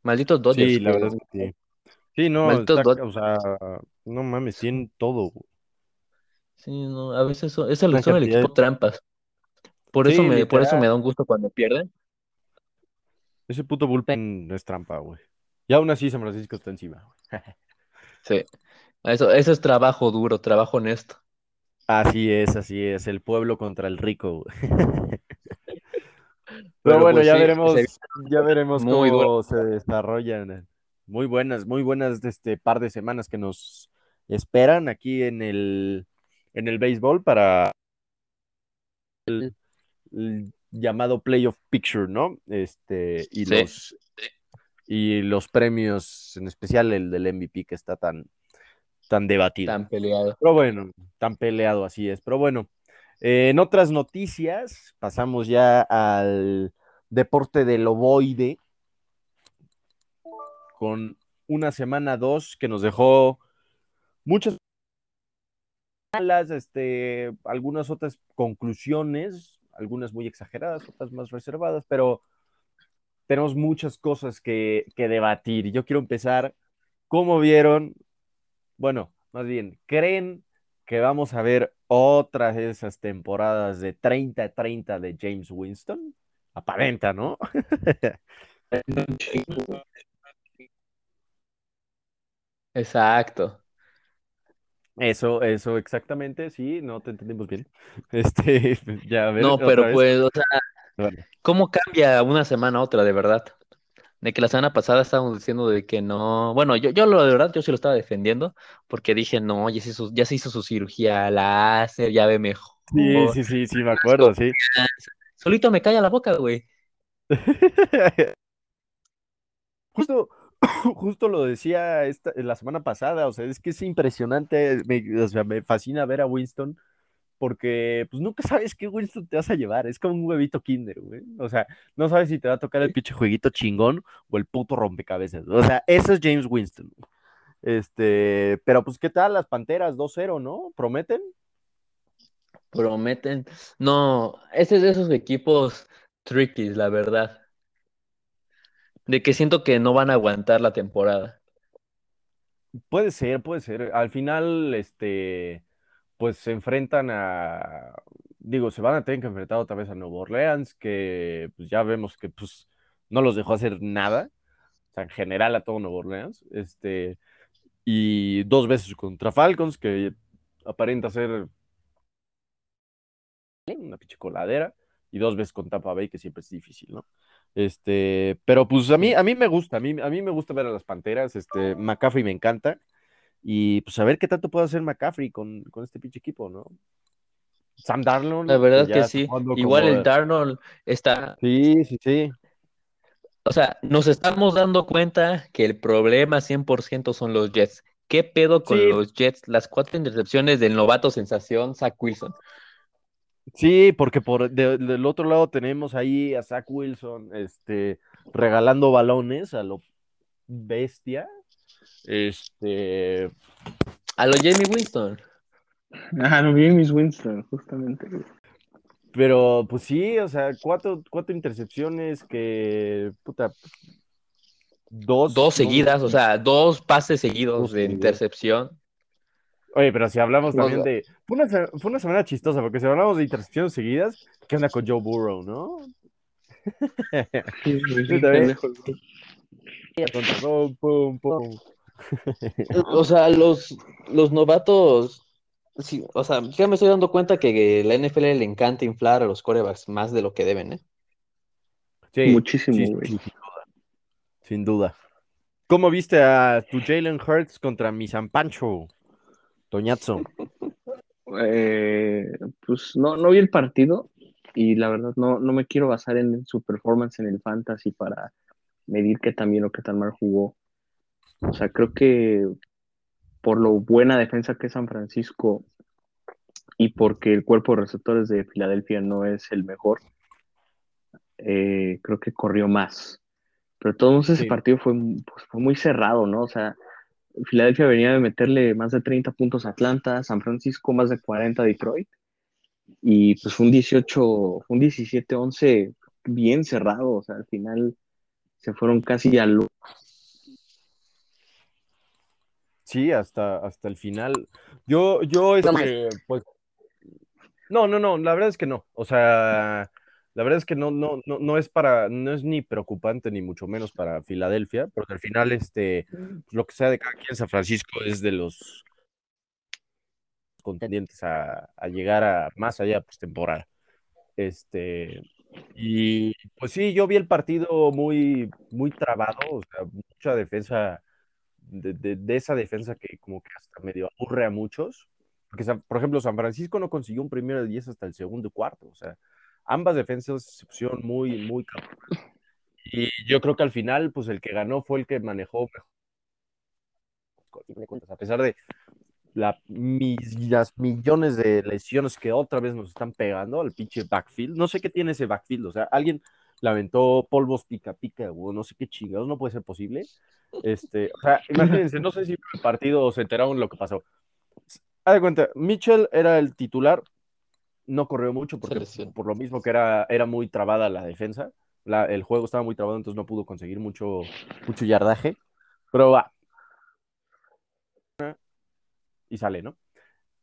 Malditos Dodgers, Sí, la verdad es que sí. Sí, no, Malditos está- Dodgers. o sea, no mames, tienen todo. güey. Sí, no, a veces son, eso Una son el cantidad equipo de- trampas. Por Sí, eso me, por eso literal. me da un gusto cuando pierden. Ese puto bullpen no es trampa, güey. Y aún así San Francisco está encima, güey. Sí. Eso, eso es trabajo duro, trabajo honesto. Así es, así es, el pueblo contra el rico. güey. Pero Pero bueno, pues ya sí, veremos, se- ya veremos muy cómo se desarrollan. Muy buenas, muy buenas de este par de semanas que nos esperan aquí en el en el béisbol para el, el llamado Playoff Picture, ¿no? Este, y Sí. los y los premios, en especial el del MVP que está tan, tan debatido. tan peleado. Pero bueno, tan peleado así es. Pero bueno, eh, en otras noticias, pasamos ya al deporte del ovoide, con una semana dos que nos dejó muchas malas, este, algunas otras conclusiones, algunas muy exageradas, otras más reservadas, pero tenemos muchas cosas que, que debatir. Yo quiero empezar, ¿cómo vieron? Bueno, más bien, ¿creen que vamos a ver otras de esas temporadas de 30-30 de James Winston? Aparenta, ¿no? Exacto. Eso, eso exactamente, sí, no te entendimos bien. Este, ya a ver, No, otra pero vez. pues, o sea, ¿cómo cambia una semana a otra, de verdad? De que la semana pasada estábamos diciendo de que no. Bueno, yo, yo lo de verdad, yo sí lo estaba defendiendo, porque dije, no, ya se hizo, ya se hizo su cirugía láser, ya ve mejor. sí, sí, sí, sí, me acuerdo, sí. Solito me calla la boca, güey. Justo, justo lo decía esta, la semana pasada, o sea, es que es impresionante, me, o sea, me fascina ver a Winston porque pues nunca sabes qué Winston te vas a llevar, es como un huevito Kinder, güey. O sea, no sabes si te va a tocar el pinche jueguito chingón o el puto rompecabezas. O sea, eso es James Winston. Este, pero pues ¿qué tal las Panteras 2-0, no? ¿Prometen? Prometen. No, ese es de esos equipos tricky, la verdad. De que siento que no van a aguantar la temporada. Puede ser, puede ser. Al final, este, pues se enfrentan a, digo, se van a tener que enfrentar otra vez a Nuevo Orleans, que pues ya vemos que pues no los dejó hacer nada, o sea, en general a todo Nuevo Orleans, este, y dos veces contra Falcons, que aparenta ser una pinche coladera, y dos veces con Tampa Bay, que siempre es difícil, ¿no? Este, pero pues a mí, a mí me gusta, a mí, a mí me gusta ver a las Panteras, este, McCaffrey me encanta, y pues a ver qué tanto puede hacer McCaffrey con, con este pinche equipo, ¿no? Sam Darnold. La verdad ya que está sí. Igual como- el Darnold está, Sí, sí, sí. o sea, nos estamos dando cuenta que el problema 100% son los Jets. ¿Qué pedo con Sí. los Jets? Las cuatro intercepciones del novato sensación, Zach Wilson. Sí, porque por de- del otro lado tenemos ahí a Zach Wilson, este, regalando balones a lo bestia. Este, A los Jamie Winston. Ah, no vi mis Winston, justamente. pero pues sí, o sea, cuatro, cuatro intercepciones que, puta, dos. Dos seguidas, o sea, dos pases seguidos Dos de intercepción. Oye, pero si hablamos No, también de. Fue una, fue una semana chistosa, porque si hablamos de intercepciones seguidas, ¿qué onda con Joe Burrow, no? Sí, güey, Sí, también. pendejo, güey. Pum, pum, pum. O sea, los, los novatos, sí, o sea, ya me estoy dando cuenta que la NFL le encanta inflar a los corebacks más de lo que deben, ¿eh? Sí, Muchísimo, sí, güey. sí, sin duda. Sin duda. ¿Cómo viste a tu Jalen Hurts contra mi San Pancho? Toñazo. Eh, pues no, no vi el partido y la verdad no, no me quiero basar en su performance en el fantasy para medir qué tan bien o qué tan mal jugó. O sea, creo que por lo buena defensa que es San Francisco y porque el cuerpo de receptores de Filadelfia no es el mejor, eh, creo que corrió más. Pero todos ese partido fue, pues, fue muy cerrado, ¿no? O sea, Filadelfia venía de meterle más de 30 puntos a Atlanta, San Francisco más de 40 a Detroit. Y pues fue un 18, fue un 17-11 bien cerrado. O sea, al final se fueron casi al Sí, hasta, hasta el final. Yo, yo, este, pues. No, no, no, la verdad es que no. O sea, la verdad es que no, no, no, no es para, no es ni preocupante, ni mucho menos para Filadelfia, porque al final, este, lo que sea de cada quien en San Francisco es de los contendientes a, a llegar a más allá de postemporada. Este, y pues sí, yo vi el partido muy, muy trabado, o sea, mucha defensa, de, de- de esa defensa que como que hasta medio aburre a muchos. Porque, por ejemplo, San Francisco no consiguió un primero de 10 hasta el segundo cuarto, o sea, ambas defensas se pusieron muy, muy cabronas. Y yo creo que al final, pues el que ganó fue el que manejó mejor. A pesar de las millones de lesiones que otra vez nos están pegando al pinche backfield. No sé qué tiene ese backfield, o sea, alguien le aventó polvos pica pica, no sé qué chingados, no puede ser posible. Este, o sea, imagínense, no sé si el partido se enteraron lo que pasó. Haz de cuenta, Mitchell era el titular, no corrió mucho porque por lo mismo que era, era muy trabada la defensa, la- el juego estaba muy trabado, entonces no pudo conseguir mucho, mucho yardaje, pero va. Y sale, ¿no?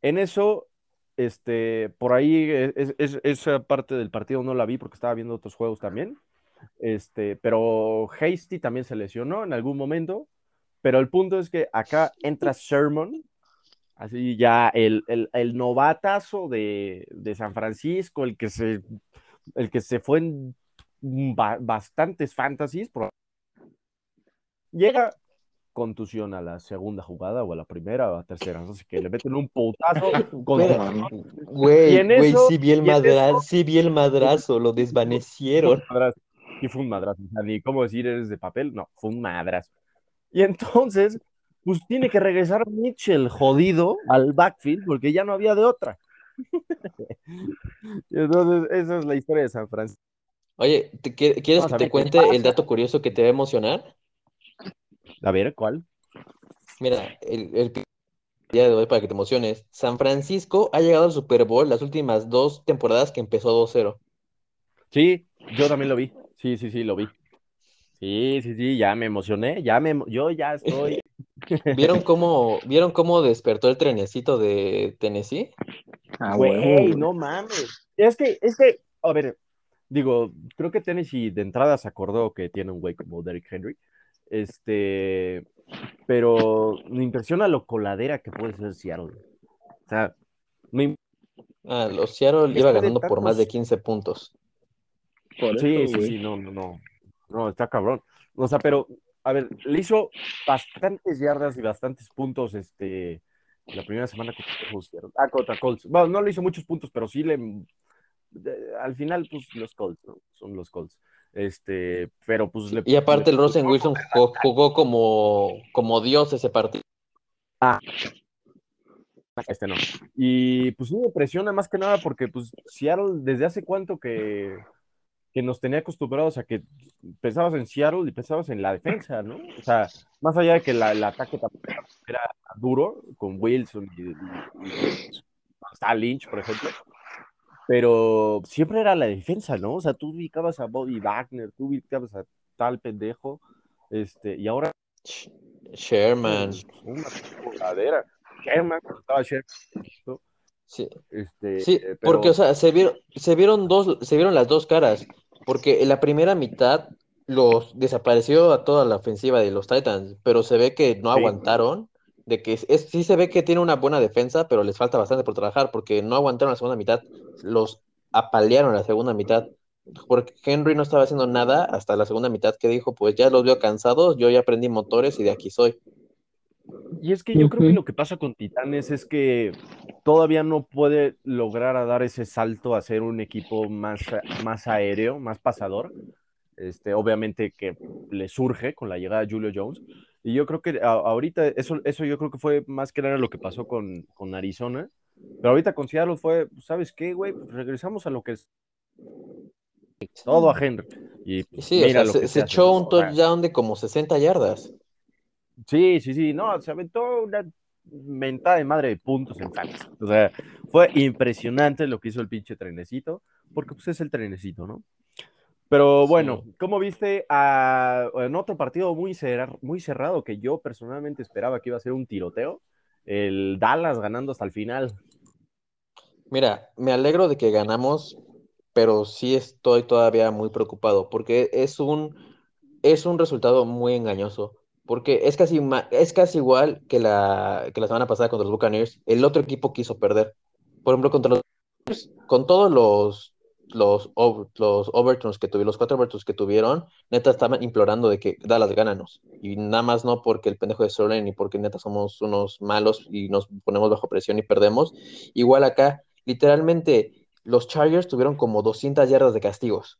En eso, este, por ahí, es- es- esa parte del partido no la vi porque estaba viendo otros juegos también. Este, pero Hasty también se lesionó en algún momento. Pero el punto es que acá entra Sherman, así ya el, el, el novatazo de, de San Francisco, el que se, el que se fue en ba- bastantes fantasies. Llega contusión a la segunda jugada o a la primera o a la tercera, sé qué, le meten un putazo con. Güey, güey, sí vi el madrazo, sí vi el madrazo, lo desvanecieron. Y fue un madrazo. O sea, ni cómo decir eres de papel, no, fue un madrazo. Y entonces, pues tiene que regresar Mitchell jodido al backfield porque ya no había de otra. Entonces, esa es la historia de San Francisco. Oye, ¿te quie- ¿quieres Vamos que te cuente el dato curioso que te va a emocionar? A ver, ¿cuál? Mira, el, el día de hoy para que te emociones. San Francisco ha llegado al Super Bowl las últimas dos temporadas que empezó 2-0. Sí, yo también lo vi. Sí, sí, sí, lo vi. Sí, sí, sí, ya me emocioné, ya me, yo ya estoy ¿Vieron cómo, ¿Vieron cómo despertó el trenecito de Tennessee? Ah, Güey, no mames. Es que, es que, a ver, digo, creo que Tennessee de entrada se acordó que tiene un güey como Derrick Henry. Este, pero me impresiona lo coladera que puede ser Seattle. O sea, me Ah, los Seattle iba ganando por más de tantos- 15 puntos. Por Sí, eso, sí, güey. sí, no, no, no. No, está cabrón. O sea, pero, a ver, le hizo bastantes yardas y bastantes puntos este, la primera semana Colts. Ah, contra Colts. Bueno, no le hizo muchos puntos, pero sí le. de- al final, pues los Colts, ¿no? Son los Colts. Este, pero pues le. Y aparte el Rosen Wilson jugó, jugó como, como Dios ese partido. Este no. Y pues sí me presiona más que nada porque pues Seattle desde hace cuánto que, que nos tenía acostumbrados a que pensabas en Seattle y pensabas en la defensa, ¿no? O sea, más allá de que la- el ataque también era duro con Wilson y, y- y- hasta Lynch, por ejemplo, pero siempre era la defensa, ¿no? O sea, tú ubicabas a Bobby Wagner, tú ubicabas a tal pendejo, este, y ahora Sh- Sherman. una jugadera. Sherman, estaba Sherman, Sí, este, sí, pero- porque, o sea, se vieron, se vieron dos, se vieron las dos caras. Porque en la primera mitad los desapareció a toda la ofensiva de los Titans, pero se ve que no Sí. aguantaron. De que es, es- sí se ve que tiene una buena defensa, pero les falta bastante por trabajar, porque no aguantaron la segunda mitad. Los apalearon la segunda mitad. Porque Henry no estaba haciendo nada hasta la segunda mitad que dijo, pues ya los veo cansados, yo ya aprendí motores y de aquí soy. Y es que yo creo que lo que pasa con Titanes es que todavía no puede lograr a dar ese salto a ser un equipo más, más aéreo, más pasador. Este, obviamente que le surge con la llegada de Julio Jones. Y yo creo que a- ahorita, eso, eso yo creo que fue más que nada lo que pasó con, con Arizona. Pero ahorita con Seattle fue, ¿sabes qué, güey? Pues regresamos a lo que es todo a Henry. Y pues, sí, o mira sea, lo se, que se hace, echó un touchdown de como 60 yardas. Sí, sí, sí, no, se aventó una mentada de madre de puntos en fantasy. O sea, fue impresionante lo que hizo el pinche trenecito, porque pues es el trenecito, ¿no? Pero bueno, Sí. ¿cómo viste a, en otro partido muy, cerra- muy cerrado que yo personalmente esperaba que iba a ser un tiroteo? El Dallas ganando hasta el final. Mira, me alegro de que ganamos, pero sí estoy todavía muy preocupado porque es un, es un resultado muy engañoso. Porque es casi, es casi igual que la, que la semana pasada contra los Buccaneers. El otro equipo quiso perder. Por ejemplo, contra los con todos los, los, los overturns que tuvieron, los cuatro overturns que tuvieron, neta estaban implorando de que Dallas gánanos. Y nada más no porque el pendejo de Sterling ni porque neta somos unos malos y nos ponemos bajo presión y perdemos. Igual acá, literalmente, los Chargers tuvieron como 200 yardas de castigos.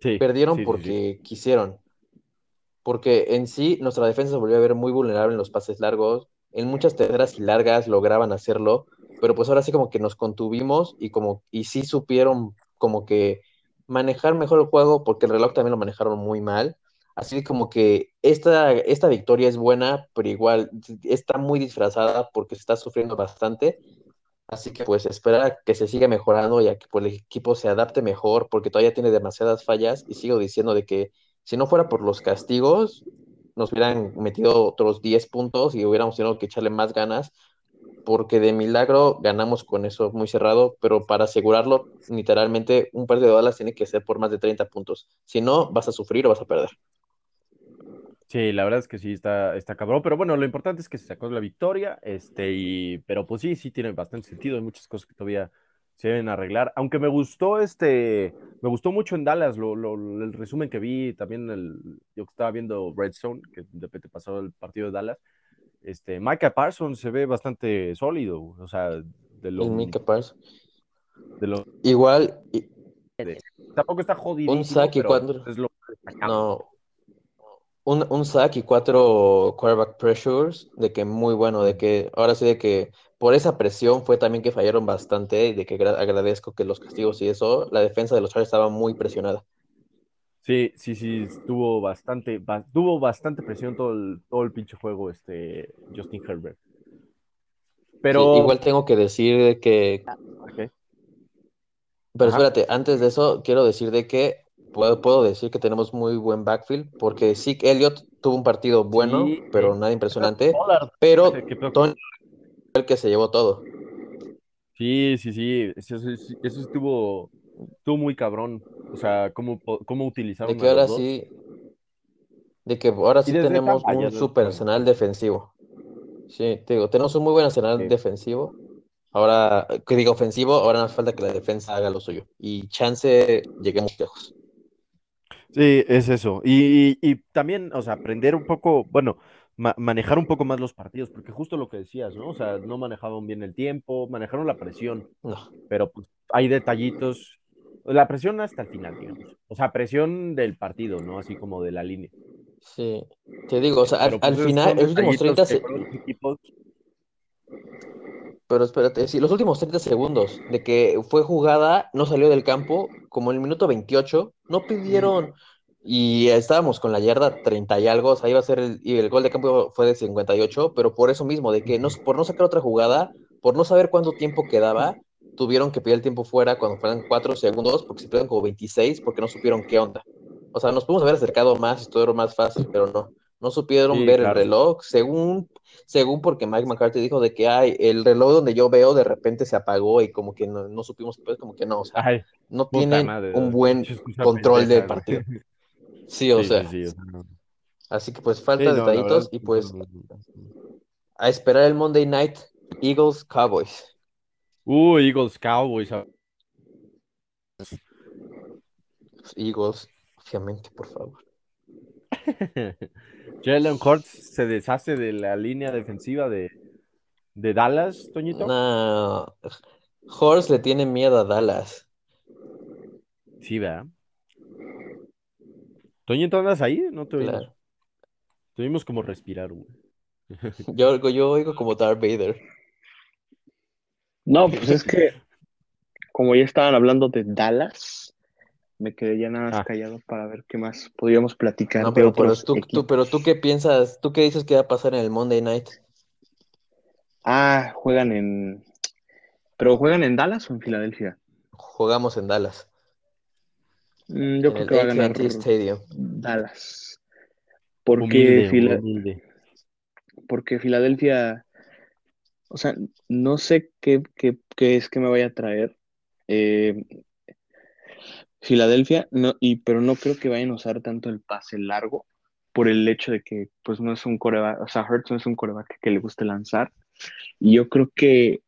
Sí, Perdieron sí, sí, porque quisieron. Porque en sí nuestra defensa se volvió a ver muy vulnerable en los pases largos. En muchas terceras y largas lograban hacerlo, pero pues ahora sí como que nos contuvimos y como y sí supieron como que manejar mejor el juego porque el reloj también lo manejaron muy mal. Así como que esta, esta victoria es buena, pero igual está muy disfrazada porque se está sufriendo bastante. Así que pues espera que se siga mejorando y a que pues, el equipo se adapte mejor porque todavía tiene demasiadas fallas y sigo diciendo de que si no fuera por los castigos nos hubieran metido otros 10 puntos y hubiéramos tenido que echarle más ganas porque de milagro ganamos con eso muy cerrado, pero para asegurarlo literalmente un par de dólares tiene que ser por más de 30 puntos. Si no, vas a sufrir o vas a perder. Sí, la verdad es que sí está, está cabrón, pero bueno, lo importante es que se sacó la victoria, este, y, pero pues sí, sí tiene bastante sentido, hay muchas cosas que todavía se deben arreglar, aunque me gustó este, me gustó mucho en Dallas, lo, lo- el resumen que vi, también el, yo estaba viendo Redstone, que de repente pasó el partido de Dallas, este, Micah Parsons se ve bastante sólido, o sea, de lo, de lo, Igual, y- tampoco está jodido, Un sack y cuatro- es lo destacable. no, un, un sack y cuatro quarterback pressures, de que muy bueno, de que ahora sí de que por esa presión fue también que fallaron bastante y de que gra- agradezco que los castigos y eso, la defensa de los Chargers estaba muy presionada. Sí, sí, sí, tuvo bastante, ba- tuvo bastante presión todo el, todo el pinche juego, este Justin Herbert. Pero, Sí, igual tengo que decir de que Ok. Pero Ajá. espérate, antes de eso, quiero decir de que puedo, puedo decir que tenemos muy buen backfield, porque Zeke Elliott tuvo un partido bueno, Sí, pero sí. nada impresionante. Pero Tony el que se llevó todo. Sí, sí, sí. Eso, eso- eso estuvo, estuvo muy cabrón. O sea, cómo, cómo De utilizaron que a ahora dos. sí, de que ahora sí tenemos un super arsenal defensivo. Sí, te digo, tenemos un muy buen arsenal Sí. defensivo. Ahora, que digo ofensivo, ahora nos falta que la defensa haga lo suyo. Y chance lleguemos lejos. Sí, es eso. Y, y- y también, o sea, aprender un poco, bueno, ma- manejar un poco más los partidos, porque justo lo que decías, ¿no? O sea, no manejaban bien el tiempo, manejaron la presión, pero pues hay detallitos. La presión hasta el final, digamos. O sea, presión del partido, ¿no? Así como de la línea. sí. Te digo, o sea, al, Pero, pues, al final, los últimos detallitos 30 que se- fueron los equipos Pero espérate, sí, los últimos 30 segundos de que fue jugada, no salió del campo, como en el minuto 28, no pidieron, y estábamos con la yarda 30 y algo, o sea, iba a ser el, y el gol de campo fue de 58, pero por eso mismo, de que no, por no sacar otra jugada, por no saber cuánto tiempo quedaba, tuvieron que pedir el tiempo fuera cuando fueran 4 segundos, porque se pidieron como 26, porque no supieron qué onda. O sea, nos pudimos haber acercado más, era más fácil, pero no. No supieron Sí, ver claro. el reloj, según según porque Mike McCarthy dijo de que hay el reloj donde yo veo de repente se apagó y como que no, no supimos, pues como que no, o sea, Ay, no tienen madre, un buen control del partido. Sí, o Sí, sea, sí, sí, o sea, no. así que pues falta no, detallitos verdad, y pues a esperar el Monday Night Eagles Cowboys. Uh, Eagles, Cowboys. Pues, Eagles, obviamente, por favor. Jalen Hurts se deshace de la línea defensiva de, de Dallas, Toñito. No, Horst le tiene miedo a Dallas. Sí, ¿verdad? Toñito, ¿andas ahí? No te oímos. Claro. Tuvimos como respirar, güey. Yo, oigo- yo oigo como Darth Vader. No, pues es que como ya estaban hablando de Dallas, me quedé ya nada más Ah. callado para ver qué más podíamos platicar No, de pero, pero otros tú, tú, pero tú qué piensas, tú qué dices que va a pasar en el Monday Night. Ah, juegan en... ¿Pero juegan en Dallas o en Filadelfia? Jugamos en Dallas, yo en creo que va a ganar Stadium. Dallas. Porque, Humilde, Fila- humilde. porque Filadelfia, o sea, no sé qué, qué, qué es que me vaya a traer. Eh, Filadelfia, no, y, pero no creo que vayan a usar tanto el pase largo por el hecho de que pues no es un coreback, o sea, Hurts no es un coreback que le guste lanzar. Y yo creo que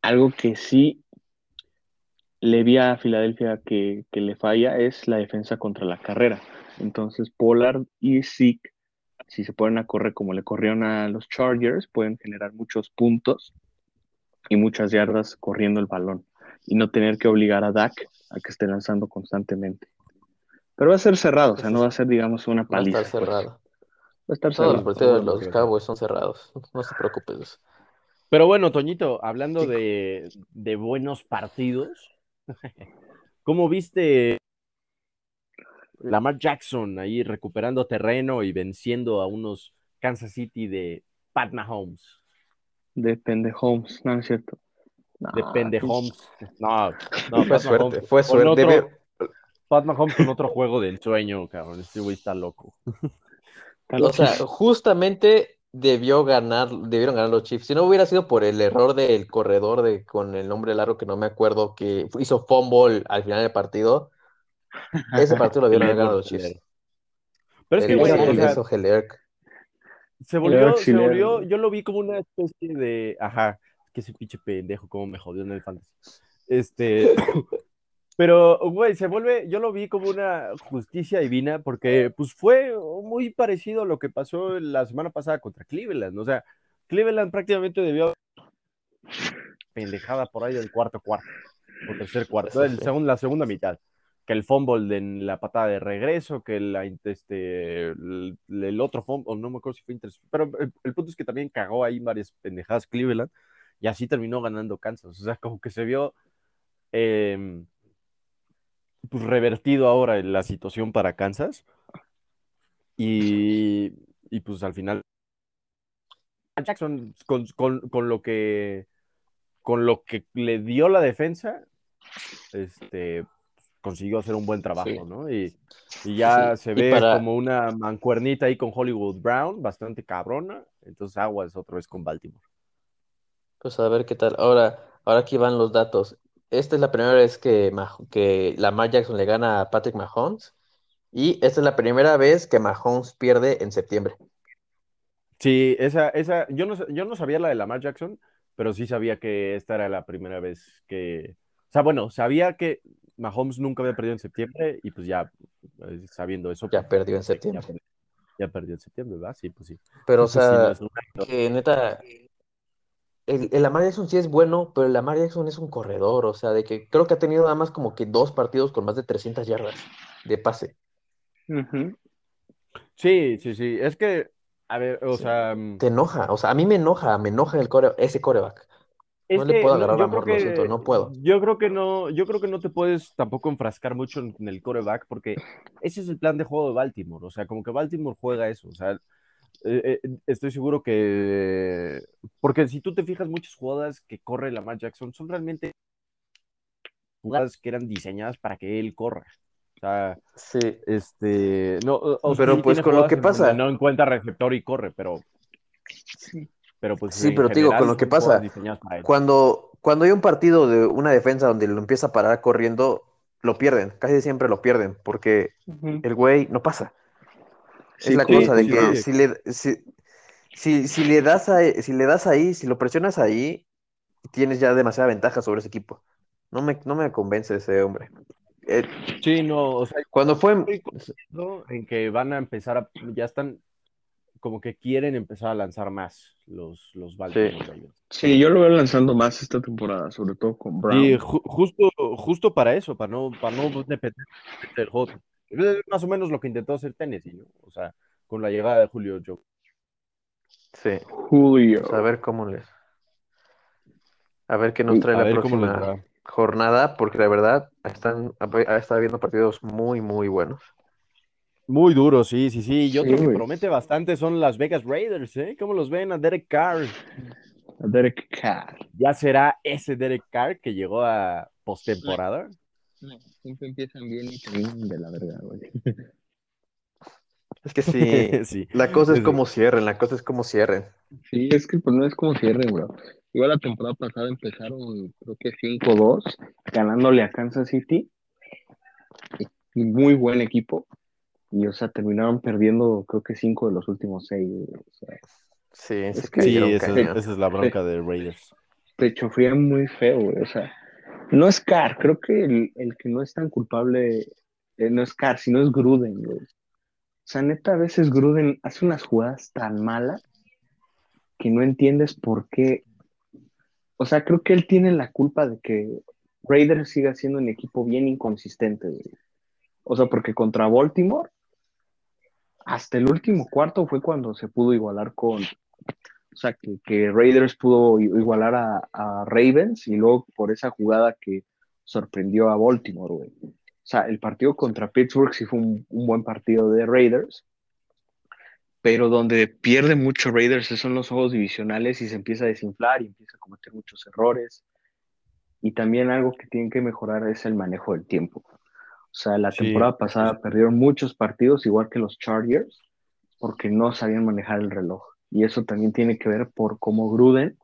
algo que sí le vi a Filadelfia que, que le falla es la defensa contra la carrera. Entonces, Pollard y Zeke, si se ponen a correr como le corrieron a los Chargers, pueden generar muchos puntos y muchas yardas corriendo el balón y no tener que obligar a Dak a que esté lanzando constantemente. Pero va a ser cerrado, o sea, no va a ser, digamos, una Va a paliza. estar pues. cerrado. Va a estar Todos los partidos de los Cowboys son cerrados. No se preocupes. Pero bueno, Toñito, hablando de buenos partidos, ¿cómo viste Lamar Jackson ahí recuperando terreno y venciendo a unos Kansas City de Pat Mahomes? Depende Holmes, no, no es cierto. No, De pendejoms. No, no, Fue Pat suerte, Mahomes fue con suerte. otro- Debe- Pat Mahomes con otro juego del sueño, cabrón. Este güey está loco. O sea, justamente debió ganar, debieron ganar los Chiefs. Si no hubiera sido por el error del corredor de con el nombre largo que no me acuerdo que hizo fumble al final del partido, ese partido lo debieron ganado los Chiefs. Pero es que, El- güey, ese o que sea, hizo Helier. se volvió, se volvió, yo lo vi como una especie de, ajá, que ese pinche pendejo, como me jodió en el fantasy. Este, pero, güey, se vuelve, yo lo vi como una justicia divina porque, pues, fue muy parecido a lo que pasó la semana pasada contra Cleveland, o sea, Cleveland prácticamente debió pendejada por ahí del cuarto cuarto, o tercer cuarto, el la segunda mitad que el fumble de la patada de regreso, que la, este, el, el otro fumble, no me acuerdo si fue intercepción, pero el, el punto es que también cagó ahí varias pendejadas Cleveland y así terminó ganando Kansas. O sea, como que se vio eh, pues revertido ahora la situación para Kansas y, y pues al final Jackson con, con, con lo que con lo que le dio la defensa, este consiguió hacer un buen trabajo, Sí. ¿no? Y, y ya Sí, se ve para- como una mancuernita ahí con Hollywood Brown, bastante cabrona. Entonces aguas otra vez con Baltimore. Pues a ver qué tal. Ahora, ahora aquí van los datos. Esta es la primera vez que, Mah- que Lamar Jackson le gana a Patrick Mahomes. Y esta es la primera vez que Mahomes pierde en septiembre. Sí, esa, esa, yo no, yo no sabía la de Lamar Jackson, pero sí sabía que esta era la primera vez que, o sea, bueno, sabía que Mahomes nunca había perdido en septiembre y pues ya eh, sabiendo eso, Ya pues, perdió en ya, septiembre. ya perdió en septiembre, ¿verdad? Sí, pues sí. Pero, o no sea, que neta, el, el Lamar Jackson sí es bueno, pero el Lamar Jackson es un corredor. O sea, de que creo que ha tenido nada más como que dos partidos con más de 300 yardas de pase. Sí, sí, sí. Es que, a ver, o Sí. sea, mm, Te enoja. O sea, a mí me enoja, me enoja el core, ese coreback. es No le puedo no, agarrar yo amor, lo siento, no puedo. yo creo que no, yo creo que no te puedes tampoco enfrascar mucho en, en el coreback porque ese es el plan de juego de Baltimore. O sea, como que Baltimore juega eso. O sea, eh, eh, estoy seguro que, porque si tú te fijas, muchas jugadas que corre Lamar Jackson son realmente jugadas que eran diseñadas para que él corra. O sea, Sí. este, no, o- o sea, Pero sí pues con lo que pasa- no encuentra receptor y corre, pero, pero pues Sí, pero te digo, con lo que pasa. Cuando, cuando hay un partido de una defensa donde lo empieza a parar corriendo, lo pierden, casi siempre lo pierden, porque el güey no pasa. Sí, es la sí, cosa de sí, que sí. si le, si, si, si le das ahí, si le das ahí, si lo presionas ahí, tienes ya demasiada ventaja sobre ese equipo. No me, no me convence ese hombre. Eh, Sí, no, o sea, cuando fue, en que van a empezar a, ya están, como que quieren empezar a lanzar más los, los Baltimore Ravens. Sí, yo lo veo lanzando más esta temporada, sobre todo con Brown. Sí, ju- justo, justo para eso, para no, para no depender del juego. Es más o menos lo que intentó hacer Tennessee, ¿no? O sea, con la llegada de Julio Jones. sí, Julio. pues a ver cómo les, a ver qué nos trae A la próxima jornada, porque la verdad están, ha estado viendo partidos muy, muy buenos. Muy duro, sí, sí, sí. Y Sí, otro que promete bastante son las Vegas Raiders, ¿eh? ¿Cómo los ven a Derek Carr? A Derek Carr. ¿Ya será ese Derek Carr que llegó a postemporada? Siempre empiezan bien y terminan de la verga, güey. Es que sí, sí. la cosa es como cierren, la cosa es como cierren. Sí, es que pues no es como cierren, bro. Igual la temporada pasada empezaron, creo que 5-2, ganándole a Kansas City. Y muy buen equipo. Y, o sea, terminaron perdiendo, creo que 5 de los últimos 6. O sea, Sí, Es se que- Sí, esa es la bronca de Raiders. te chofrían muy feo, güey. O sea, no es Carr, creo que el, el que no es tan culpable eh, no es Carr, sino es Gruden, güey. O sea, neta, a veces Gruden hace unas jugadas tan malas que no entiendes por qué. O sea, creo que él tiene la culpa de que Raiders siga siendo un equipo bien inconsistente, güey. O sea, porque contra Baltimore, hasta el último cuarto fue cuando se pudo igualar con, o sea, que, que Raiders pudo igualar a, a Ravens y luego por esa jugada que sorprendió a Baltimore, güey. O sea, el partido contra Pittsburgh sí fue un, un buen partido de Raiders, pero donde pierde mucho Raiders son los juegos divisionales y se empieza a desinflar y empieza a cometer muchos errores. Y también algo que tienen que mejorar es el manejo del tiempo. O sea, la Sí. temporada pasada perdieron muchos partidos, igual que los Chargers, porque no sabían manejar el reloj. Y eso también tiene que ver por cómo Gruden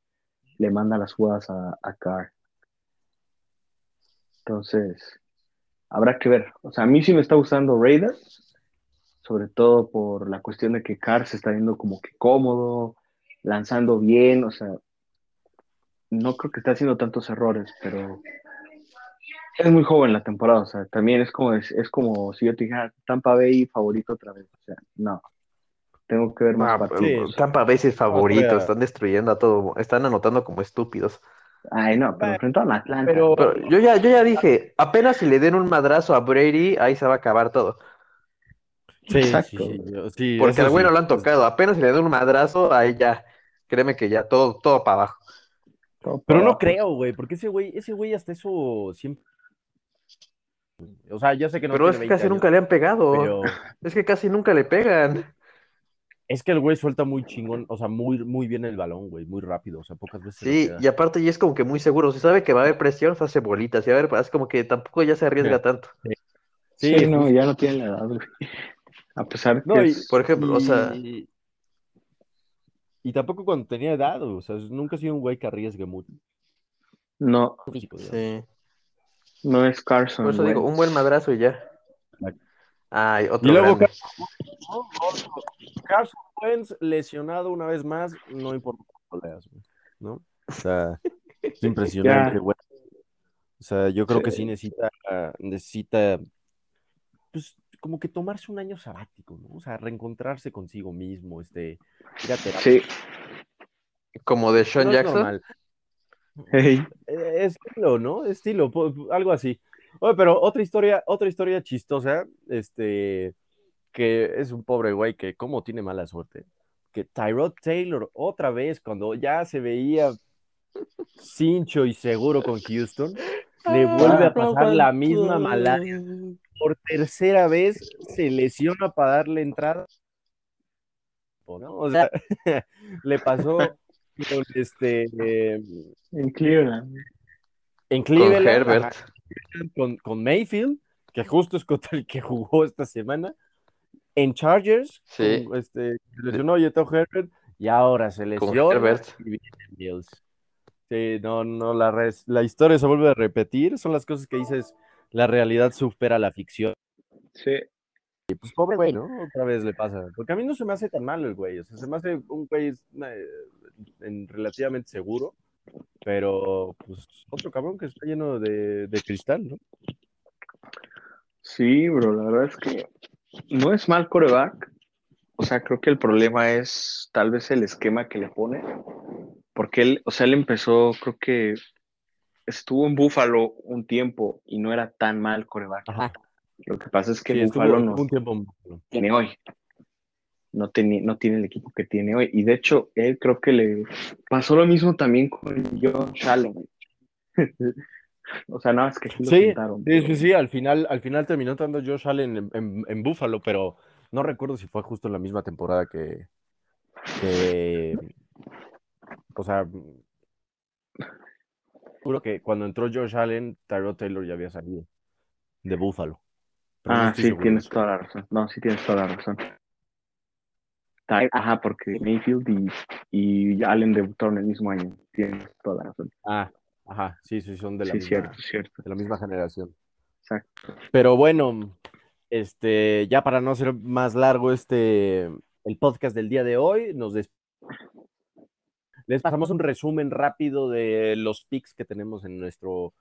le manda las jugadas a, a Carr. Entonces, habrá que ver. O sea, a mí sí me está gustando Raiders, sobre todo por la cuestión de que Carr se está viendo como que cómodo, lanzando bien, o sea, no creo que esté haciendo tantos errores, pero es muy joven la temporada, o sea, también es como, es, es como si yo te dijera Tampa Bay favorito otra vez, o sea, no, tengo que ver más Ah, partidos. sí. Tampa Bay es favorito, están destruyendo a todo, están anotando como estúpidos. Ay, no, pero enfrentaron a Atlanta. Pero- Pero yo ya, yo ya dije, apenas si le den un madrazo a Brady, ahí se va a acabar todo. Sí, Exacto. sí, sí, yo- sí, Porque al güey sí. no lo han tocado. Apenas si le den un madrazo, ahí ya, créeme que ya todo, todo para abajo. Todo Pero no abajo. creo, güey, porque ese güey, ese güey hasta eso siempre. O sea, ya sé que no Pero es que 20 casi años, nunca le han pegado. pero Es que casi nunca le pegan. Es que el güey suelta muy chingón, o sea, muy, muy bien el balón, güey, muy rápido, o sea, pocas veces. Sí, y aparte ya es como que muy seguro. Si sabe que va a haber presión, se hace bolitas. Y a ver, es como que tampoco ya se arriesga tanto. Sí, Sí, no, ya no tiene la edad, güey. A pesar No, que y- es- Por ejemplo, o sea, Y, tampoco cuando tenía edad, o sea, nunca ha sido un güey que arriesgue mucho. no, físico, sí. no es Carson. Por eso digo, un buen madrazo y ya. Ay, otro Y luego grande. Carson Wentz lesionado una vez más, no importa cómo leas, güey, ¿no? O sea, es impresionante, güey. O sea, yo creo que Sí. necesita, necesita, pues, como que tomarse un año sabático, ¿no? O sea, reencontrarse consigo mismo, este, ir a terapia. Sí. Como de Sean No es Jackson. normal. Hey, Eh, Estilo, ¿no? Estilo, algo así. Oye, pero otra historia, otra historia chistosa, este, que es un pobre güey que cómo tiene mala suerte. Que Tyrod Taylor otra vez, cuando ya se veía cincho y seguro con Houston, le vuelve a pasar la misma malaria. Por tercera vez se lesiona para darle entrada. ¿no? O sea, le pasó con este eh, en Cleveland. en Con Cleveland, Herbert. con, con Mayfield, que justo es contra el que jugó esta semana, en Chargers, Sí. con, este, se lesionó Yeto Herbert, y ahora se lesiona Herbert. y viene Bills. Sí, no, no, la, res- la historia se vuelve a repetir, son las cosas que dices, la realidad supera la ficción. Sí. Y pues pobre güey, ¿no? Otra vez le pasa. Porque a mí no se me hace tan malo el güey, o sea, se me hace un güey eh, en- relativamente seguro, pero pues otro cabrón que está lleno de, de cristal, ¿no? Sí, bro, la verdad es que no es mal coreback. O sea, creo que el problema es tal vez el esquema que le pone. Porque él, o sea, él empezó, creo que estuvo en Buffalo un tiempo y no era tan mal coreback. Ajá. Lo que pasa es que Sí, estuvo no un tiempo malo. tiene hoy. No, tiene, no tiene el equipo que tiene hoy. Y de hecho, él creo que le pasó lo mismo también con Josh Allen. o sea, nada más que sí lo Sí, sentaron. sí, sí, sí, al final, al final terminó entrando Josh Allen en, en, en Buffalo, pero no recuerdo si fue justo en la misma temporada que, que o sea, juro que cuando entró Josh Allen, Tyrod Taylor ya había salido de Buffalo. Pero no Ah, sí, tienes toda la razón. No, sí tienes toda la razón. Ajá, porque Mayfield y, y Allen debutaron el mismo año. Tienes toda la razón. Ah, ajá, sí, sí, son de la, Sí, misma, cierto, cierto. de la misma generación. Exacto. Pero bueno, este, ya para no hacer más largo este el podcast del día de hoy, nos des- les pasamos un resumen rápido de los picks que tenemos en nuestro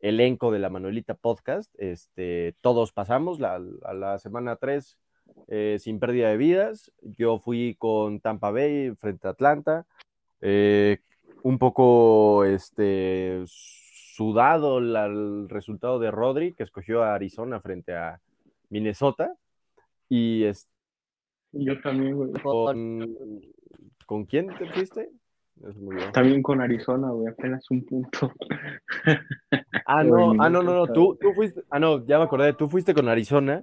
elenco de la Manuelita Podcast. Este, todos pasamos la- a la semana 3 sin pérdida de vidas. Yo fui con Tampa Bay frente a Atlanta. Eh, un poco este, sudado la- el resultado de Rodri, que escogió a Arizona frente a Minnesota. Y este, Yo también, güey. con, ¿con quién te fuiste? También con Arizona, güey, apenas un punto. Ah, no, ah, no, no, no, tú, tú fuiste, ah, no, ya me acordé, tú fuiste con Arizona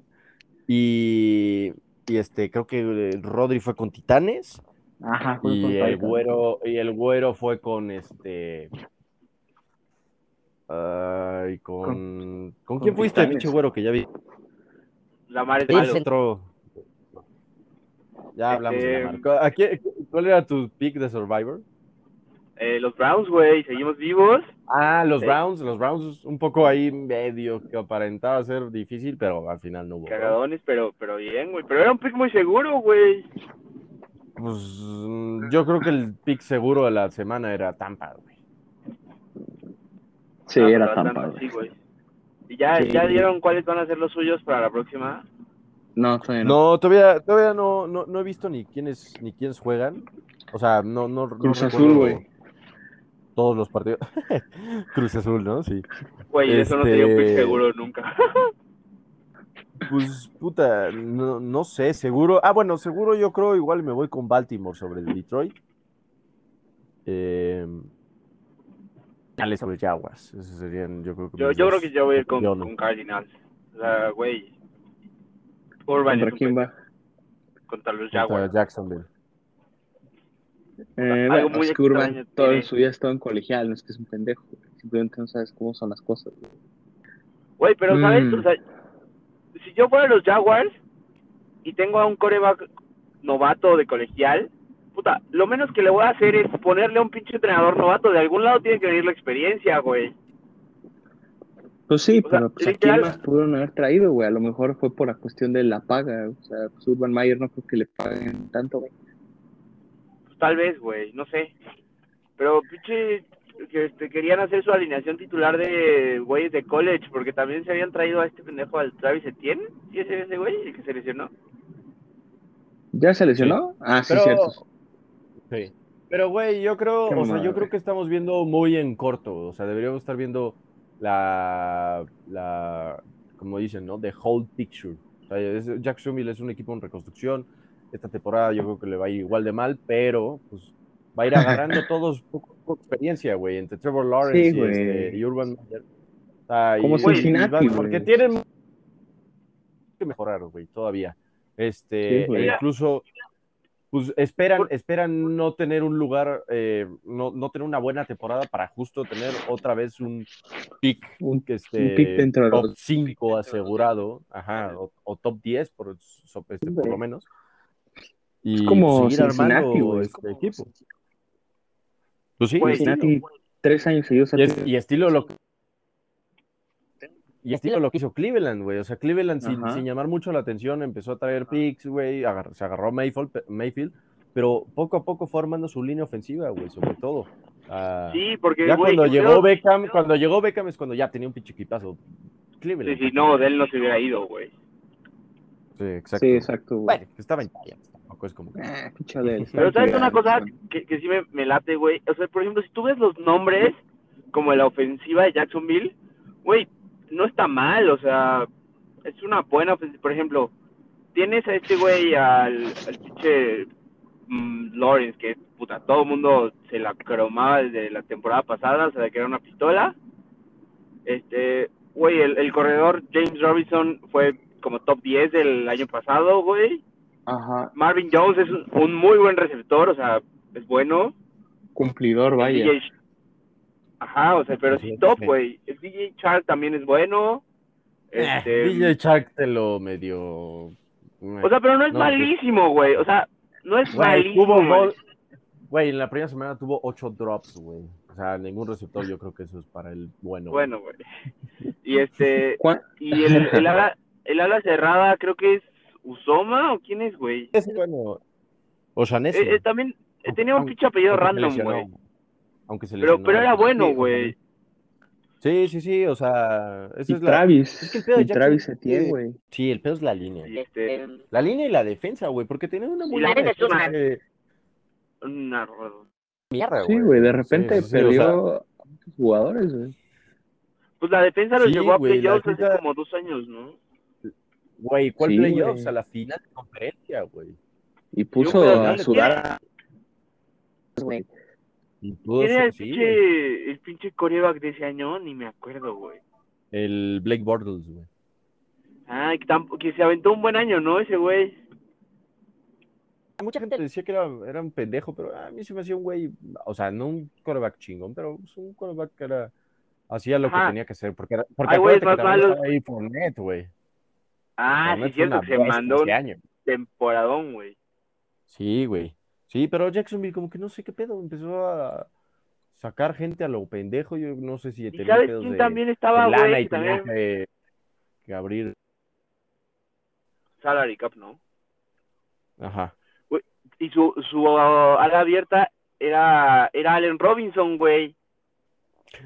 y, y este, creo que eh, Rodri fue con Titanes Ajá, fue con y el güero, y el güero fue con este, ay, con, ¿con, con quién fuiste, pinche güero, que ya vi? Es El malo. otro, ya hablamos de Este, la. ¿A qué- ¿Cuál era tu pick de Survivor? Eh, los Browns, güey, seguimos vivos. Ah, los Sí. Browns, los Browns un poco ahí medio que aparentaba ser difícil, pero al final no hubo. Cagadones, pero, pero bien, güey. Pero era un pick muy seguro, güey. Pues mm, yo creo que el pick seguro de la semana era Tampa, güey. Sí, Ah, era pero Tampa, güey. Sí, güey. ¿Y ya, Sí. ya dieron cuáles van a ser los suyos para la próxima? No, todavía no. No, todavía, todavía no, no, no he visto ni quiénes, ni quiénes juegan. O sea, no, no, no Cruz Azul, güey. Todos los partidos. Cruz Azul, ¿no? Sí. Güey, eso no sería un pick Este- seguro nunca. Pues, puta, no, no sé, seguro. Ah, bueno, seguro yo creo igual me voy con Baltimore sobre el Detroit. Eh, dale sobre Jaguars. Esos serían, yo creo que. yo, yo creo que yo voy a ir con, con Cardinals. O sea, güey. Urban ¿Contra es quién va? contra los contra Jaguars. Jacksonville. Eh, Algo bueno, muy es que Urban todo tiene. su vida ha estado en colegial, no es que es un pendejo. Simplemente no sabes cómo son las cosas. güey. Güey, pero ¿sabes? Mm. O sea, si yo fuera los Jaguars y tengo a un coreback novato de colegial, puta, lo menos que le voy a hacer es ponerle a un pinche entrenador novato. De algún lado tiene que venir la experiencia, güey. Pues sí, O sea, pero pues, ¿a quién más pudieron haber traído, güey? A lo mejor fue por la cuestión de la paga. O sea, pues Urban Mayer no creo que le paguen tanto, güey. Pues tal vez, güey, no sé. Pero pinche que este, querían hacer su alineación titular de güeyes de college, porque también se habían traído a este pendejo al Travis Etienne, ¿sí ese ese güey, el que se lesionó? ¿Ya se lesionó? Ah, sí, Pero- cierto. Sí. Pero, güey, yo creo, Qué o sea, yo creo que estamos viendo muy en corto. O sea, deberíamos estar viendo la, la, como dicen, ¿no? The whole picture. O sea, es- Jacksonville es un equipo en reconstrucción. Esta temporada yo creo que le va a ir igual de mal, pero pues va a ir agarrando todos poco, experiencia, güey, entre Trevor Lawrence Sí, y, güey. este, y Urban Meyer. O sea, Como Cincinnati, Porque tienen que mejorar, güey, todavía. Este, Sí, e incluso, pues esperan, esperan no tener un lugar, eh, no, no tener una buena temporada para justo tener otra vez un pick, Un, que este, un pick dentro de top los... 5 asegurado, ajá, o, o top 10 por, este, por lo menos. Y Es como seguir armando este equipo. Pues sí, estilo. Cincinnati, tres años seguidos. Y, es- tenido- y estilo lo que y estilo lo que hizo Cleveland, güey. O sea, Cleveland sin, sin llamar mucho la atención empezó a traer picks, güey. agar- se agarró Mayfield, Mayfield, pero poco a poco fue armando su línea ofensiva, güey, sobre todo. Ah, Sí, porque, ya güey, cuando llegó Beckham, cuando llegó Beckham es cuando ya tenía un pinche equipazo. Sí, Cleveland. sí, no, de él no se hubiera ido, güey. Sí, exacto. Sí, exacto, güey. Bueno, estaba en Giants, tampoco es como que- Odell, Pero ¿sabes una cosa que, que sí me, me late, güey? O sea, por ejemplo, si tú ves los nombres como la ofensiva de Jacksonville, güey, no está mal, o sea, es una buena ofensiva. Por ejemplo, tienes a este güey, al, al pinche mm, Lawrence, que puta, todo el mundo se la cromaba desde la temporada pasada, o sea, de que era una pistola. Este, güey, el, el corredor James Robinson fue como top 10 del año pasado, güey. Ajá, Marvin Jones es un, un muy buen receptor, o sea, es bueno. cumplidor, vaya. DJ Ajá, o sea, pero Sí, top, güey. El DJ Shark también es bueno. Eh, Este, DJ Shark te lo medio. o sea, pero no es No, malísimo, güey. O sea, no es Güey, malísimo. güey. en la primera semana tuvo ocho drops, güey. O sea, ningún receptor, yo creo que eso es para el bueno. Bueno, güey. Y este, ¿Cuán- y el, el ala, el ala cerrada creo que es Usoma o quién es, güey. Es bueno. O Shanesi. Eh, eh, también eh, tenía un pinche apellido aunque se random, güey. Aunque se Pero, lesionó. pero era bueno, güey. Sí, sí, sí, o sea, esa Y es la... Travis, es que el pedo de y Travis Etienne, sí. güey. Sí, el pedo es la línea. Este, La línea y la defensa, güey, porque tienen una muy la buena defensa es de una- mierda, Sí, güey, de repente sí, sí, o perdió sea, a muchos jugadores, güey. Pues la defensa los Sí, llevó a güey, la playoffs hace como dos años, ¿no? Güey, ¿cuál Sí, playoffs? A la final de conferencia, güey. Y puso a ¿quién- sudar güey. ¿Quién era el sí, güey. pinche, el pinche coreback de ese año? Ni me acuerdo, güey. El Blake Bortles, güey. Ah, que, que se aventó un buen año, ¿no? Ese güey. Mucha gente decía que era, era un pendejo, pero a mí se me hacía un güey, o sea, no un quarterback chingón, pero pues, un quarterback que era, hacía lo que tenía que hacer, porque, era, porque acuérdate que también estaba ahí Fournette, güey. Ah, sí, es fue cierto que se mandó un año. temporadón, güey. Sí, güey. Sí, pero Jacksonville como que no sé qué pedo, empezó a sacar gente a lo pendejo, yo no sé si ¿Y tenía sabes quién de, también estaba, lana güey? y Que tenía también que, que abrir, salary cap, ¿no? ajá. Y su, su uh, ala abierta era, era Allen Robinson, güey.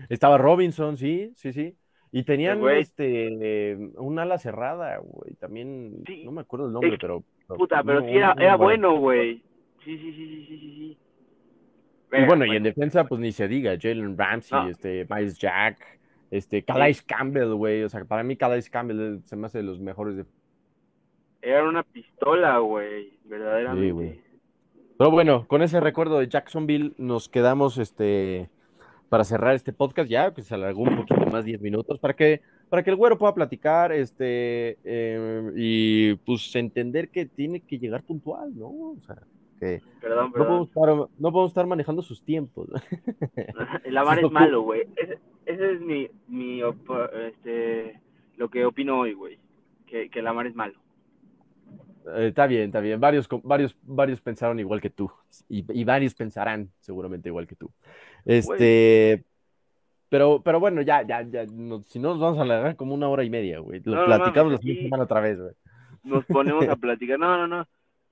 Estaba Robinson, sí, sí, sí. Y tenían güey. este un ala cerrada, güey. También, Sí. no me acuerdo el nombre, Es- pero. Puta, pero sí era, era bueno, güey. Sí, sí, sí, sí, sí, sí, sí. Y bueno, y en defensa, pues ni se diga, Jalen Ramsey, No. este, Miles Jack, este, Calais Campbell, güey. O sea, para mí Calais Campbell se me hace de los mejores de. Era una pistola, güey. Verdaderamente. Sí, güey. Pero bueno, con ese recuerdo de Jacksonville nos quedamos este para cerrar este podcast ya, que se alargó un poquito más 10 minutos, para que para que el güero pueda platicar, este, eh, y pues entender que tiene que llegar puntual, ¿no? O sea, que Perdón, no perdón. podemos estar, no podemos estar manejando sus tiempos. El Amar Sí, es malo, güey. Ese, ese es mi, mi este, lo que opino hoy, güey. Que, que el Amar es malo. Eh, está bien, está bien. Varios, varios, varios pensaron igual que tú. Y, y varios pensarán seguramente igual que tú. Este, pero, pero bueno, ya, ya, ya. no- si no, nos vamos a alargar como una hora y media, güey. Lo No, no platicamos mames, la semana otra vez, güey. Nos ponemos a platicar. No, no, no.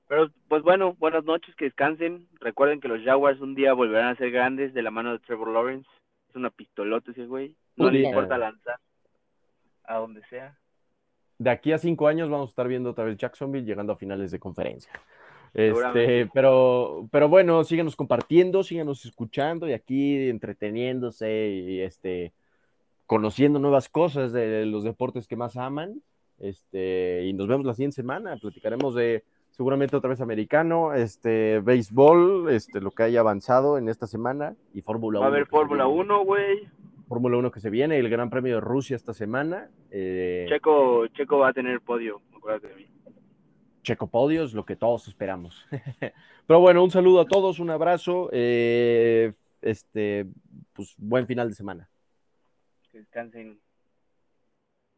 Pero, pues bueno, buenas noches, que descansen. Recuerden que los Jaguars un día volverán a ser grandes de la mano de Trevor Lawrence. Es una pistolota ese güey. No le importa lanzar a donde sea. De aquí a cinco años vamos a estar viendo otra vez Jacksonville llegando a finales de conferencia. Este, pero, pero bueno, síganos compartiendo, síganos escuchando y aquí entreteniéndose y este, conociendo nuevas cosas de los deportes que más aman. Este, y nos vemos la siguiente semana. Platicaremos de seguramente otra vez americano, este, béisbol, este, lo que haya avanzado en esta semana y Fórmula 1. Va a haber Fórmula viene. 1, güey. Fórmula 1 que se viene, el Gran Premio de Rusia esta semana. eh, Checo, Checo va a tener podio, acuérdate de mí. Checo Podios, lo que todos esperamos. Pero bueno, un saludo a todos, un abrazo, eh, este, pues buen final de semana. Que descansen.